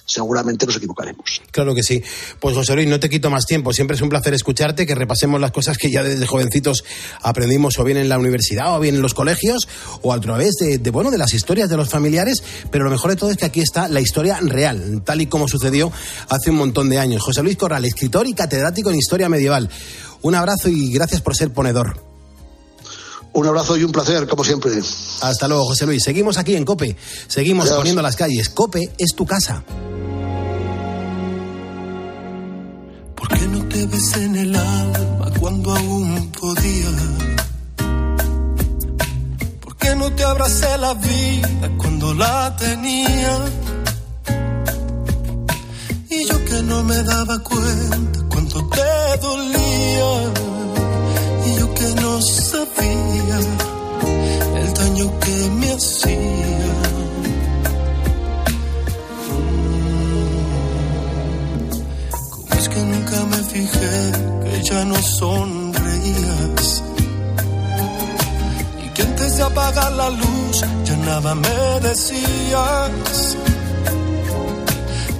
seguramente nos equivocaremos. Claro que sí. Pues José Luis, no te quito más tiempo. Siempre es un placer escucharte, que repasemos las cosas que ya desde jovencitos aprendimos o bien en la universidad o bien en los colegios o a través de, de, bueno, de las historias de los familiares. Pero lo mejor de todo es que aquí está la historia real, tal y como sucedió hace un montón de años. José Luis Corral, escritor y catedrático en historia medieval. Un abrazo y gracias por ser ponedor. Un abrazo y un placer, como siempre. Hasta luego, José Luis. Seguimos aquí en Cope. Seguimos Adiós. poniendo las calles. Cope es tu casa. ¿Por qué no te ves en el alma cuando aún podía? ¿Por qué no te abracé la vida cuando la tenía? Y yo que no me daba cuenta cuánto te dolía que no sabía el daño que me hacía. Como es que nunca me fijé que ya no sonreías y que antes de apagar la luz ya nada me decías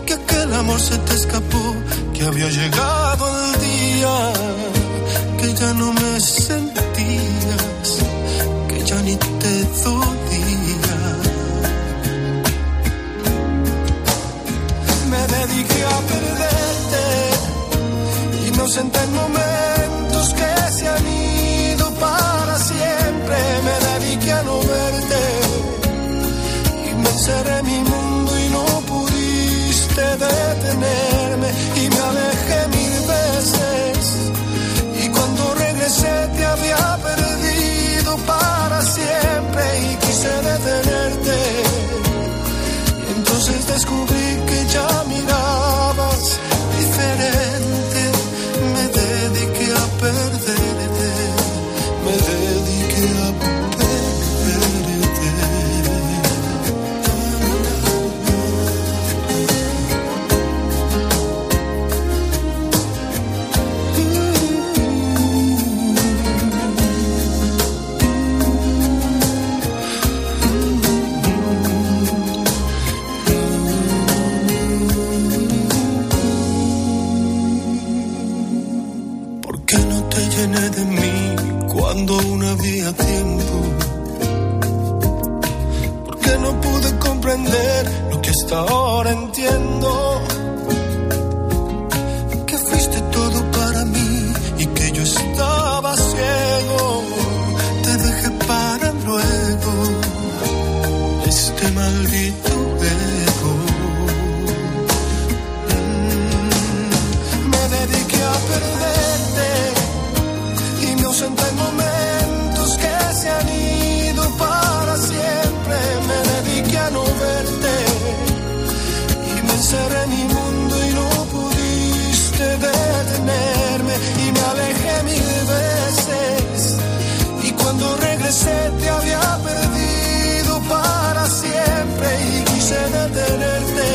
que aquel amor se te escapó, que había llegado el día, que ya no me sentías, que ya ni te dolía. Me dediqué a perderte, inocente en momentos que se han ido para siempre. Me dediqué a no verte y me encerré llené de mí cuando aún había tiempo? ¿Por qué no pude comprender lo que hasta ahora entiendo? Que fuiste todo para mí y que yo estaba ciego. Te dejé para luego este maldito ego. Me dediqué a perderte ausenté en momentos que se han ido para siempre. Me dediqué a no verte y me encerré en mi mundo y no pudiste detenerme y me alejé mil veces y cuando regresé te había perdido para siempre y quise detenerte.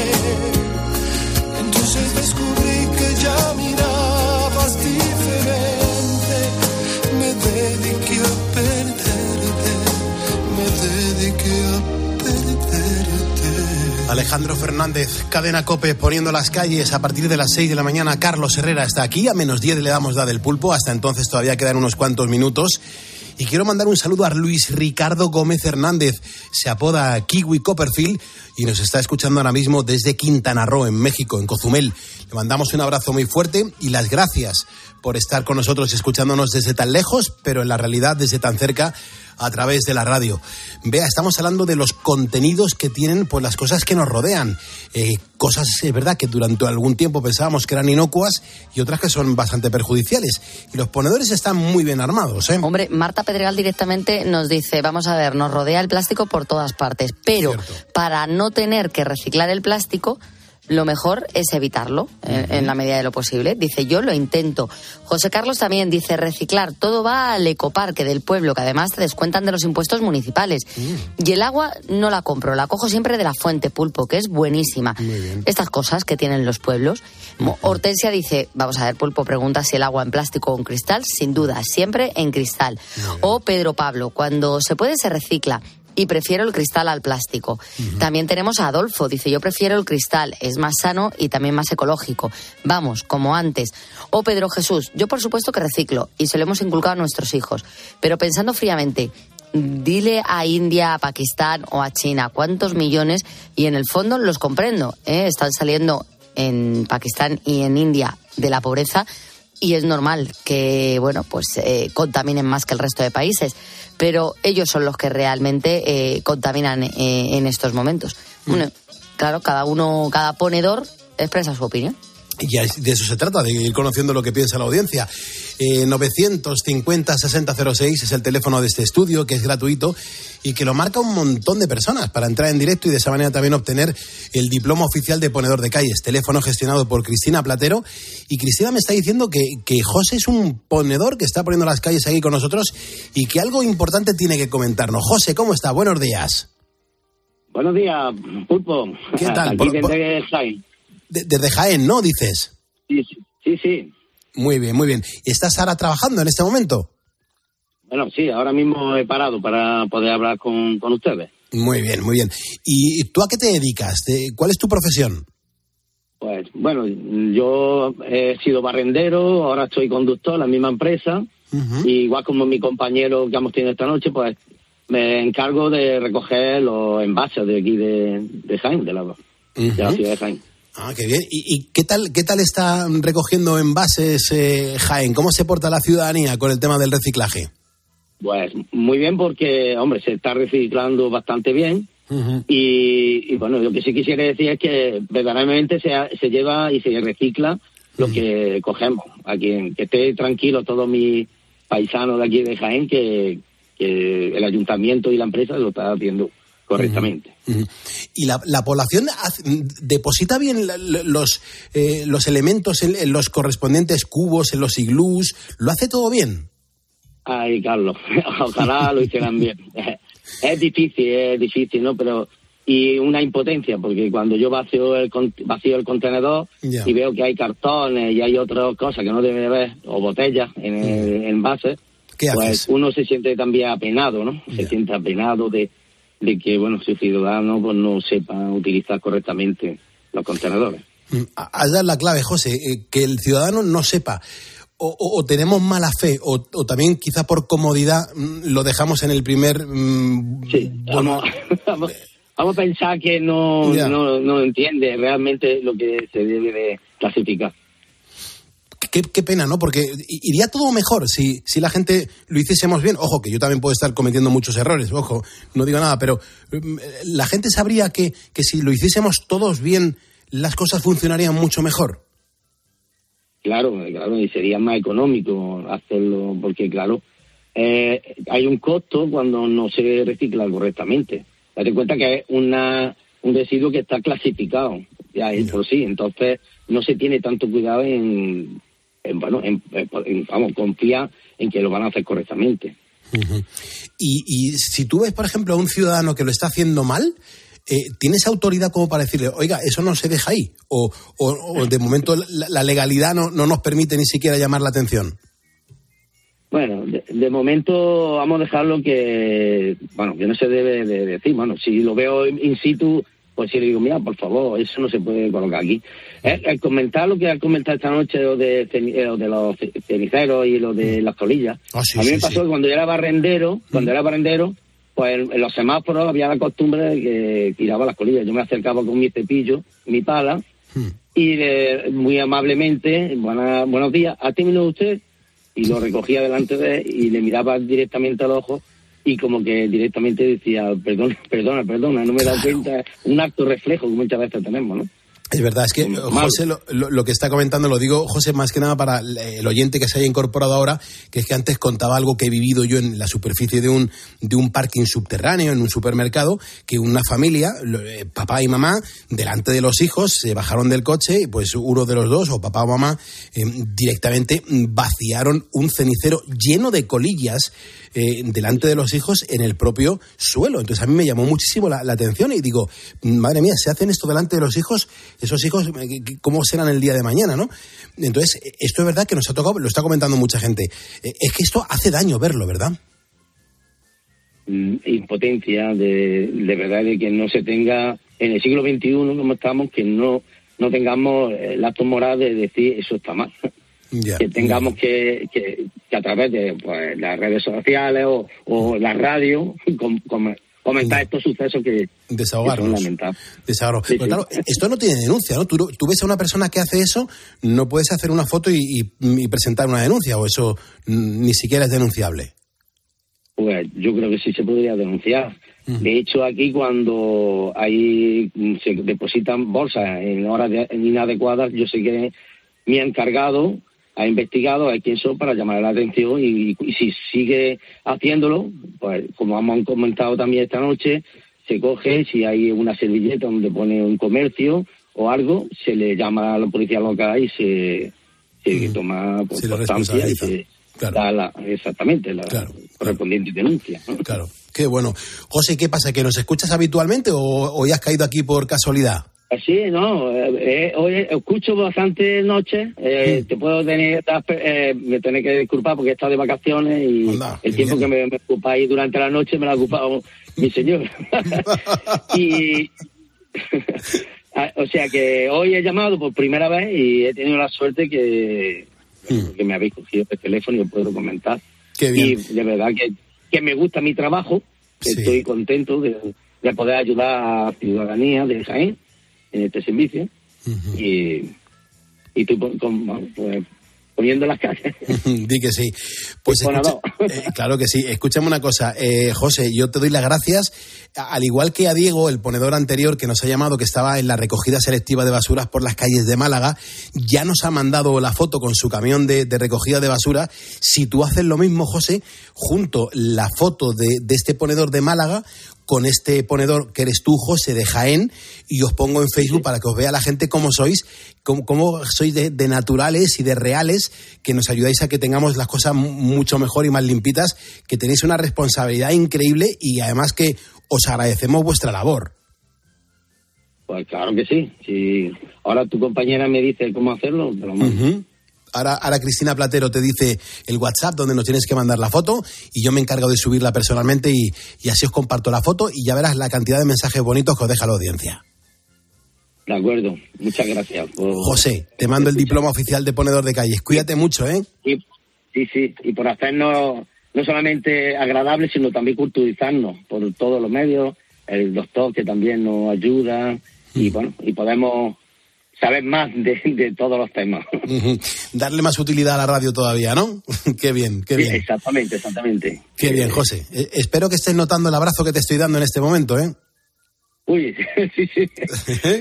Entonces descubrí que ya mirabas Alejandro Fernández, cadena Cope, poniendo las calles a partir de las 6 de la mañana. Carlos Herrera está aquí, a menos 10 le damos da del pulpo. Hasta entonces todavía quedan unos cuantos minutos. Y quiero mandar un saludo a Luis Ricardo Gómez Hernández. Se apoda Kiwi Copperfield y nos está escuchando ahora mismo desde Quintana Roo, en México, en Cozumel. Le mandamos un abrazo muy fuerte y las gracias por estar con nosotros escuchándonos desde tan lejos, pero en la realidad desde tan cerca a través de la radio. Vea, estamos hablando de los contenidos que tienen pues las cosas que nos rodean. Eh, cosas, es verdad, que durante algún tiempo pensábamos que eran inocuas y otras que son bastante perjudiciales. Y los ponedores están muy bien armados, ¿eh? Hombre, Marta Pedregal directamente nos dice, vamos a ver, nos rodea el plástico por todas partes, pero para no tener que reciclar el plástico, lo mejor es evitarlo en, en la medida de lo posible. Dice, yo lo intento. José Carlos también dice, reciclar, todo va al ecoparque del pueblo, que además te descuentan de los impuestos municipales. Y el agua no la compro, la cojo siempre de la fuente pulpo, que es buenísima. Estas cosas que tienen los pueblos. Hortensia dice, vamos a ver, pulpo pregunta si el agua en plástico o en cristal, sin duda, siempre en cristal. O Pedro Pablo, cuando se puede se recicla. Y prefiero el cristal al plástico. También tenemos a Adolfo, dice yo prefiero el cristal, es más sano y también más ecológico. Vamos, como antes. O Pedro Jesús, yo por supuesto que reciclo y se lo hemos inculcado a nuestros hijos. Pero pensando fríamente, dile a India, a Pakistán o a China cuántos millones y en el fondo los comprendo. ¿eh? Están saliendo en Pakistán y en India de la pobreza y es normal que bueno pues eh, contaminen más que el resto de países. Pero ellos son los que realmente eh, contaminan eh, en estos momentos. Bueno, claro cada uno cada ponedor expresa su opinión Y de eso se trata, de ir conociendo lo que piensa la audiencia. Eh, 950-6006 es el teléfono de este estudio, que es gratuito y que lo marca un montón de personas para entrar en directo y de esa manera también obtener el diploma oficial de ponedor de calles. Teléfono gestionado por Cristina Platero. Y Cristina me está diciendo que, que José es un ponedor que está poniendo las calles aquí con nosotros y que algo importante tiene que comentarnos. José, ¿cómo está? Buenos días. Buenos días, Pulpo. ¿Qué tal? Aquí Por- desde Jaén, ¿no? Dices. Sí, sí, sí. Muy bien, muy bien. ¿Y ¿Estás ahora trabajando en este momento? Bueno, sí, ahora mismo he parado para poder hablar con, con ustedes. Muy bien, muy bien. ¿Y tú a qué te dedicas? ¿De- ¿Cuál es tu profesión? Pues bueno, yo he sido barrendero, ahora estoy conductor en la misma empresa. y igual como mi compañero que hemos tenido esta noche, pues me encargo de recoger los envases de aquí de, de Jaén, de la, de la ciudad de Jaén. Ah, qué bien. ¿Y, y qué tal qué tal está recogiendo envases eh, Jaén? ¿Cómo se porta la ciudadanía con el tema del reciclaje? Pues muy bien porque, hombre, se está reciclando bastante bien. Y, y, bueno, lo que sí quisiera decir es que verdaderamente se, se lleva y se recicla lo que cogemos. Aquí, en- que esté tranquilo todos mis paisanos de aquí de Jaén que, que el ayuntamiento y la empresa lo está haciendo correctamente. ¿Y la, la población deposita bien los, eh, los elementos en, en los correspondientes cubos, en los iglús? ¿Lo hace todo bien? Ay, Carlos, ojalá lo hicieran bien. Es difícil, es difícil, ¿no? Pero y una impotencia, porque cuando yo vacío el, vacío el contenedor y veo que hay cartones y hay otras cosas que no debe de haber, o botellas en el envase, ¿Qué pues haces? uno se siente también apenado, ¿no? Se siente apenado de, de que, bueno, su ciudadano pues, no sepa utilizar correctamente los contenedores. Mm, Allá es la clave, José, eh, que el ciudadano no sepa. O, o- o tenemos mala fe, o, o también quizá por comodidad mm, lo dejamos en el primer... mm, bueno, vamos, vamos a pensar que no, no, no entiende realmente lo que se debe de clasificar. Qué, qué pena, ¿no? Porque iría todo mejor si, si la gente lo hiciésemos bien. Ojo, que yo también puedo estar cometiendo muchos errores, ojo, no digo nada, pero mm, la gente sabría que, que si lo hiciésemos todos bien, las cosas funcionarían mucho mejor. Claro, claro, y sería más económico hacerlo, porque claro, eh, hay un costo cuando no se recicla correctamente. Date cuenta que es una, un residuo que está clasificado, ya es por sí, entonces no se tiene tanto cuidado en, en, bueno, en, en- vamos, confía en que lo van a hacer correctamente. Y, y si tú ves, por ejemplo, a un ciudadano que lo está haciendo mal, eh, ¿tienes autoridad como para decirle, oiga, eso no se deja ahí? O, o- o de momento la, la legalidad no, no nos permite ni siquiera llamar la atención. Bueno, de, de momento vamos a dejarlo que, bueno, que no se debe de decir. Bueno, si lo veo in situ, pues sí le digo, mira, por favor, eso no se puede colocar aquí. Eh, El, comentar lo que ha comentado esta noche, lo de, eh, lo de los ce- ceniceros y lo de las colillas. Ah, sí, a mí sí, me pasó sí. que cuando yo era barrendero, cuando era barrendero, pues en, los semáforos había la costumbre de que tiraba las colillas. Yo me acercaba con mi cepillo, mi pala, y de- muy amablemente, buena- buenos días, ¿ha terminado usted? Y lo recogía delante de él y le miraba directamente al ojo y como que directamente decía, perdona, perdona, perdona, no me he dado cuenta, un acto reflejo que muchas veces tenemos, ¿no? Es verdad, es que. José lo, lo- lo que está comentando, lo digo, José, más que nada para el oyente que se haya incorporado ahora, que es que antes contaba algo que he vivido yo en la superficie de un, de un parking subterráneo, en un supermercado, que una familia, eh, papá y mamá, delante de los hijos, se bajaron del coche y pues uno de los dos, o papá o mamá, eh, directamente vaciaron un cenicero lleno de colillas eh, delante de los hijos en el propio suelo. Entonces a mí me llamó muchísimo la, la atención y digo, madre mía, se hacen esto delante de los hijos, esos hijos, eh, ¿qué- ¿cómo serán el día de mañana, no? Entonces, eh, esto es verdad que nos ha tocado, lo está comentando mucha gente. Eh, Es que esto hace daño verlo, ¿verdad? Mm, impotencia de, de verdad de que no se tenga en el siglo XXI como estamos que no no tengamos el acto moral de decir eso está mal que tengamos que, que, que a través de pues, las redes sociales o, o la radio com- com- comentar estos sucesos que, Desahogarnos. lamentables Desahogarnos. Sí, claro, esto no tiene denuncia, ¿no? Tú, tú ves a una persona que hace eso, no puedes hacer una foto y, y- y presentar una denuncia, o eso mm, ni siquiera es denunciable. pues yo creo que sí se podría denunciar. De hecho, aquí cuando hay se depositan bolsas en horas de- inadecuadas, yo sé que mi encargado ha investigado a quién son para llamar la atención y, y si sigue haciéndolo, pues como hemos comentado también esta noche, se coge, si hay una servilleta donde pone un comercio o algo, se le llama a la policía local y se, se toma pues, Se constancia y se da la, exactamente la correspondiente denuncia. ¿no? Claro, qué bueno. José, ¿qué pasa? ¿Que nos escuchas habitualmente o, o ya has caído aquí por casualidad? Sí, no, eh, eh, hoy escucho bastante noches, eh, te puedo tener, eh, me tener que disculpar porque he estado de vacaciones y el tiempo que me, me ocupáis durante la noche me lo ha ocupado mi señor. y, Ah, o sea que hoy he llamado por primera vez y he tenido la suerte que, que me habéis cogido el teléfono y os puedo comentar. Qué bien. Y de verdad que, que me gusta mi trabajo, estoy contento de, de poder ayudar a la ciudadanía de Jaén en este servicio y, y con- bueno, pues, poniendo las calles. Di que sí. Pues escucha- eh, claro que sí. Escúchame una cosa, eh, José, yo te doy las gracias, al igual que a Diego, el ponedor anterior que nos ha llamado, que estaba en la recogida selectiva de basuras por las calles de Málaga, ya nos ha mandado la foto con su camión de, de recogida de basura. Si tú haces lo mismo, José, junto la foto de, de este ponedor de Málaga con este ponedor que eres tú, José, de Jaén, y os pongo en Facebook para que os vea la gente cómo sois, cómo, cómo sois de, de naturales y de reales, que nos ayudáis a que tengamos las cosas mu- mucho mejor y más limpitas, que tenéis una responsabilidad increíble y además que os agradecemos vuestra labor. Pues claro que sí. Si ahora tu compañera me dice cómo hacerlo, te lo mando. Ujú. Ahora, ahora Cristina Platero te dice el WhatsApp donde nos tienes que mandar la foto y yo me encargo de subirla personalmente y, y así os comparto la foto y ya verás la cantidad de mensajes bonitos que os deja la audiencia. De acuerdo. Muchas gracias. por- José, te mando el diploma oficial de ponedor de calles. Cuídate mucho, ¿eh? Sí, sí, y por hacernos no solamente agradables, sino también culturizarnos por todos los medios, el doctor que también nos ayuda y bueno, y podemos saber más de, de todos los temas. Darle más utilidad a la radio todavía, ¿no? qué bien, qué Sí, bien. exactamente, exactamente. Qué bien, José. Eh, espero que estés notando el abrazo que te estoy dando en este momento, ¿eh? Uy, sí, sí.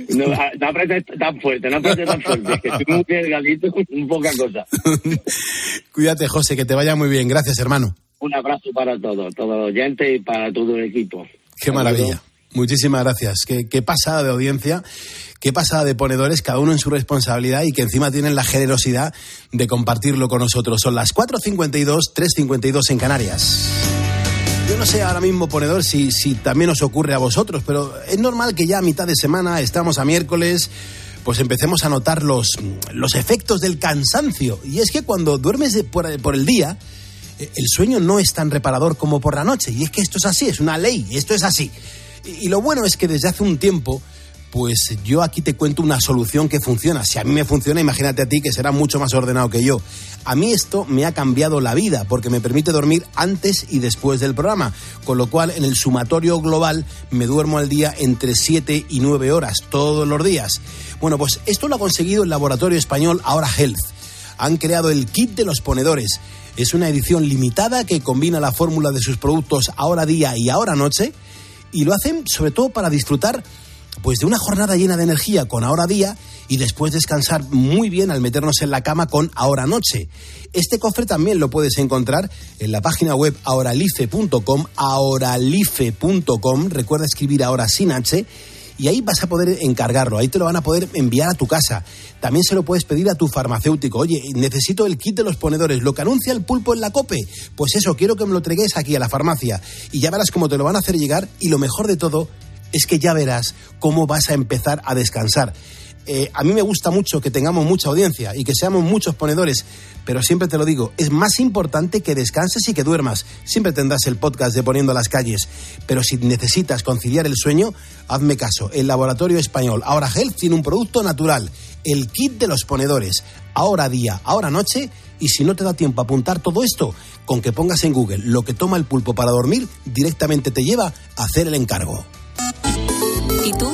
No, ah, no apretes tan fuerte, no apretes tan fuerte, que estoy muy delgadito, un poca cosa. Cuídate, José, que te vaya muy bien. Gracias, hermano. Un abrazo para todos, todos los oyentes y para todo el equipo. Qué maravilla. Muchísimas gracias. Qué, qué pasada de audiencia, qué pasada de ponedores, cada uno en su responsabilidad y que encima tienen la generosidad de compartirlo con nosotros. Son las 4.52, 3.52 en Canarias. Yo no sé ahora mismo, ponedor, si, si también os ocurre a vosotros, pero es normal que ya a mitad de semana, estamos a miércoles, pues empecemos a notar los, los efectos del cansancio. Y es que cuando duermes por el día, eh, el sueño no es tan reparador como por la noche. Y es que esto es así, es una ley, esto es así. Y, lo bueno es que desde hace un tiempo, pues yo aquí te cuento una solución que funciona. Si a mí me funciona, imagínate a ti que será mucho más ordenado que yo. A mí esto me ha cambiado la vida porque me permite dormir antes y después del programa, con lo cual en el sumatorio global me duermo al día entre 7 y 9 horas todos los días. Bueno, pues esto lo ha conseguido el laboratorio español Ahora Health han creado el kit de los ponedores. Es una edición limitada que combina la fórmula de sus productos ahora día y ahora noche y lo hacen sobre todo para disfrutar pues de una jornada llena de energía con ahora día y después descansar muy bien al meternos en la cama con ahora noche. Este cofre también lo puedes encontrar en la página web ahoralife.com, ahoralife.com, recuerda escribir ahora sin H y ahí vas a poder encargarlo, ahí te lo van a poder enviar a tu casa. También se lo puedes pedir a tu farmacéutico. Oye, necesito el kit de los ponedores, lo que anuncia el pulpo en la cope. Pues eso, quiero que me lo traigáis aquí a la farmacia y ya verás cómo te lo van a hacer llegar y lo mejor de todo es que ya verás cómo vas a empezar a descansar. Eh, a mí me gusta mucho que tengamos mucha audiencia y que seamos muchos ponedores, pero siempre te lo digo, es más importante que descanses y que duermas. Siempre tendrás el podcast de Poniendo las calles, pero si necesitas conciliar el sueño, hazme caso. El laboratorio español Ahora Health tiene un producto natural, el kit de los ponedores, ahora día, ahora noche, y si no te da tiempo a apuntar todo esto, con que pongas en Google lo que toma el pulpo para dormir, directamente te lleva a hacer el encargo. ¿Y tú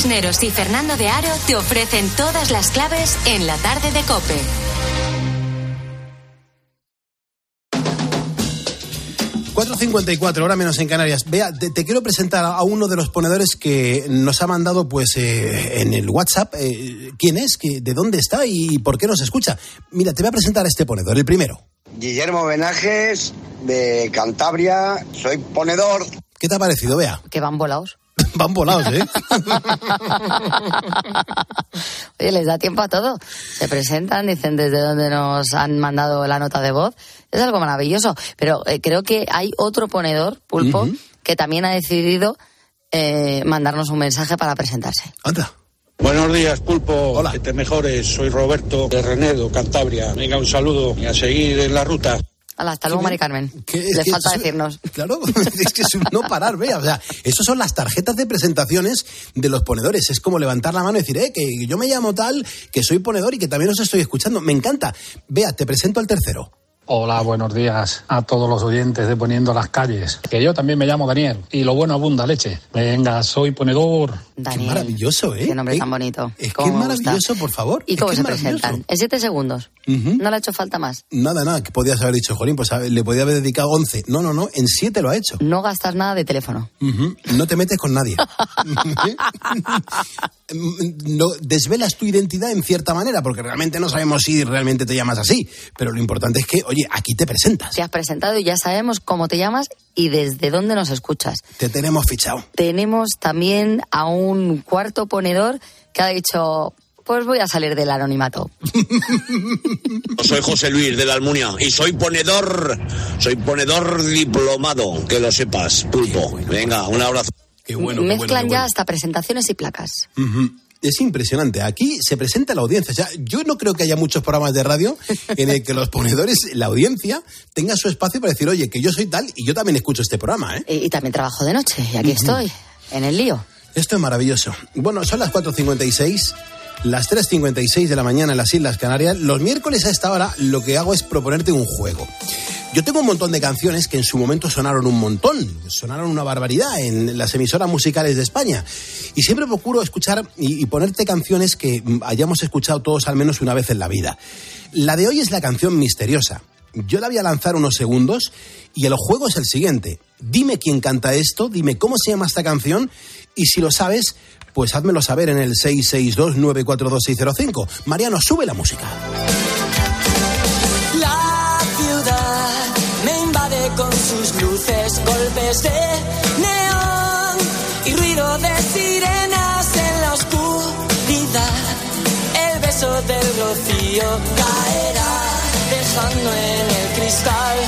Cisneros y Fernando de Aro te ofrecen todas las claves en la tarde de Cope. ...4.54, hora menos en Canarias. Vea, te, te quiero presentar a uno de los ponedores que nos ha mandado pues eh, en el WhatsApp eh, quién es, que, de dónde está y por qué nos escucha. Mira, te voy a presentar a este ponedor, el primero. Guillermo Benajes, de Cantabria, soy ponedor. ¿Qué te ha parecido, Vea? Que van volados. Van volados, ¿eh? Oye, les da tiempo a todo. Se presentan, dicen desde dónde nos han mandado la nota de voz. Es algo maravilloso. Pero eh, creo que hay otro ponedor, Pulpo, que también ha decidido eh, mandarnos un mensaje para presentarse. Anda. Buenos días, Pulpo. Hola. Que te mejores. Soy Roberto de Renedo, Cantabria. Venga, un saludo y a seguir en la ruta. Hasta luego, Mari Carmen. Le falta eso- decirnos. Claro, es que es un no parar, vea. O sea, esas son las tarjetas de presentaciones de los ponedores. Es como levantar la mano y decir, eh, que yo me llamo tal, que soy ponedor y que también os estoy escuchando. Me encanta. Vea, te presento al tercero. Hola, buenos días a todos los oyentes de Poniendo las Calles. Que yo también me llamo Daniel y lo bueno abunda leche. Venga, soy ponedor. Daniel. maravilloso, ¿eh? Qué nombre Eh, tan bonito. Es que maravilloso, por favor. ¿Y cómo que se presentan? En siete segundos. No le ha hecho falta más. Nada, nada, que podías haber dicho, Jolín, pues le podía haber dedicado 11. No, no, no, en 7 lo ha hecho. No gastas nada de teléfono. No te metes con nadie. no, desvelas tu identidad en cierta manera, porque realmente no sabemos si realmente te llamas así. Pero lo importante es que, oye, aquí te presentas. Te has presentado y ya sabemos cómo te llamas y desde dónde nos escuchas. Te tenemos fichado. Tenemos también a un cuarto ponedor que ha dicho, pues voy a salir del anonimato. Soy José Luis de la Almunia y soy ponedor, soy ponedor diplomado, que lo sepas, pulpo. Venga, un abrazo. Qué Mezclan ya hasta presentaciones y placas. Ujú. Es impresionante. Aquí se presenta la audiencia. O sea, yo no creo que haya muchos programas de radio en el que los ponedores, la audiencia, tenga su espacio para decir, oye, que yo soy tal y yo también escucho este programa, ¿eh? Y, y también trabajo de noche y aquí estoy, en el lío. Esto es maravilloso. Bueno, son las 4.56, las 3.56 de la mañana en las Islas Canarias. Los miércoles a esta hora lo que hago es proponerte un juego. Yo tengo un montón de canciones que en su momento sonaron un montón, sonaron una barbaridad en las emisoras musicales de España. Y siempre procuro escuchar y, y ponerte canciones que mm, hayamos escuchado todos al menos una vez en la vida. La de hoy es la canción misteriosa. Yo la voy a lanzar unos segundos y el juego es el siguiente. Dime quién canta esto, dime cómo se llama esta canción y si lo sabes, pues házmelo saber en el 662-942-605. Mariano, sube la música. La ciudad me invade con sus luces, golpes de neón y ruido de sirenas en la oscuridad. El beso del rocío caerá, dejando en el cristal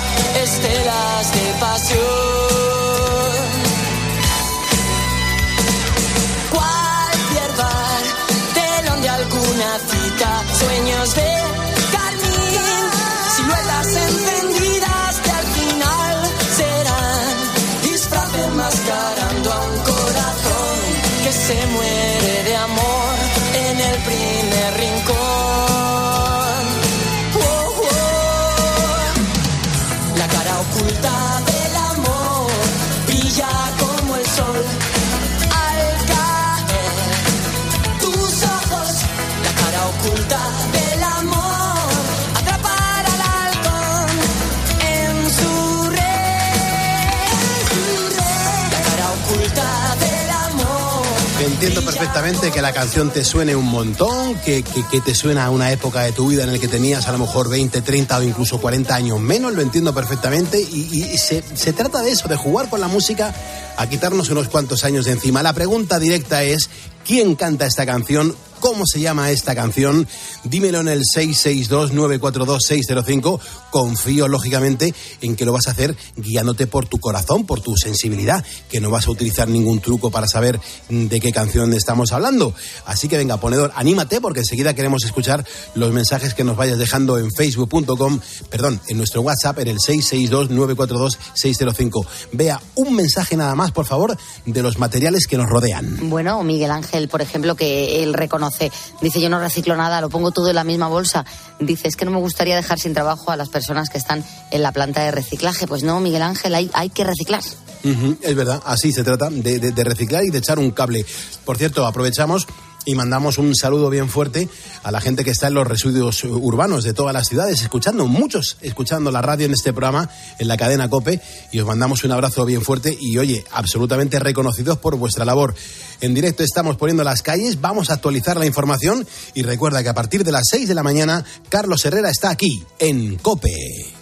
La Entiendo perfectamente que la canción te suene un montón, que, que, te suena a una época de tu vida en la que tenías a lo mejor 20, 30 o incluso 40 años menos, lo entiendo perfectamente y, y se, se trata de eso, de jugar con la música a quitarnos unos cuantos años de encima. La pregunta directa es, ¿quién canta esta canción? Cómo se llama esta canción. Dímelo en el 662-942-605. Confío, lógicamente, en que lo vas a hacer guiándote por tu corazón, por tu sensibilidad, que no vas a utilizar ningún truco para saber de qué canción estamos hablando. Así que venga, ponedor, anímate porque enseguida queremos escuchar los mensajes que nos vayas dejando en facebook.com, perdón, en nuestro WhatsApp en el 662-942-605. Vea un mensaje nada más, por favor, de los materiales que nos rodean. Bueno, Miguel Ángel, por ejemplo, que él reconoce, dice yo no reciclo nada, lo pongo todo en la misma bolsa. Dice, es que no me gustaría dejar sin trabajo a las personas que están en la planta de reciclaje. Pues no, Miguel Ángel, hay, hay que reciclar. Es verdad, así se trata de reciclar y de echar un cable. Por cierto, aprovechamos y mandamos un saludo bien fuerte a la gente que está en los residuos urbanos de todas las ciudades, escuchando, muchos escuchando la radio en este programa, en la cadena Cope, y os mandamos un abrazo bien fuerte y, oye, absolutamente reconocidos por vuestra labor. En directo estamos poniendo las calles, vamos a actualizar la información y recuerda que a partir de las 6 de la mañana, Carlos Herrera está aquí, en Cope.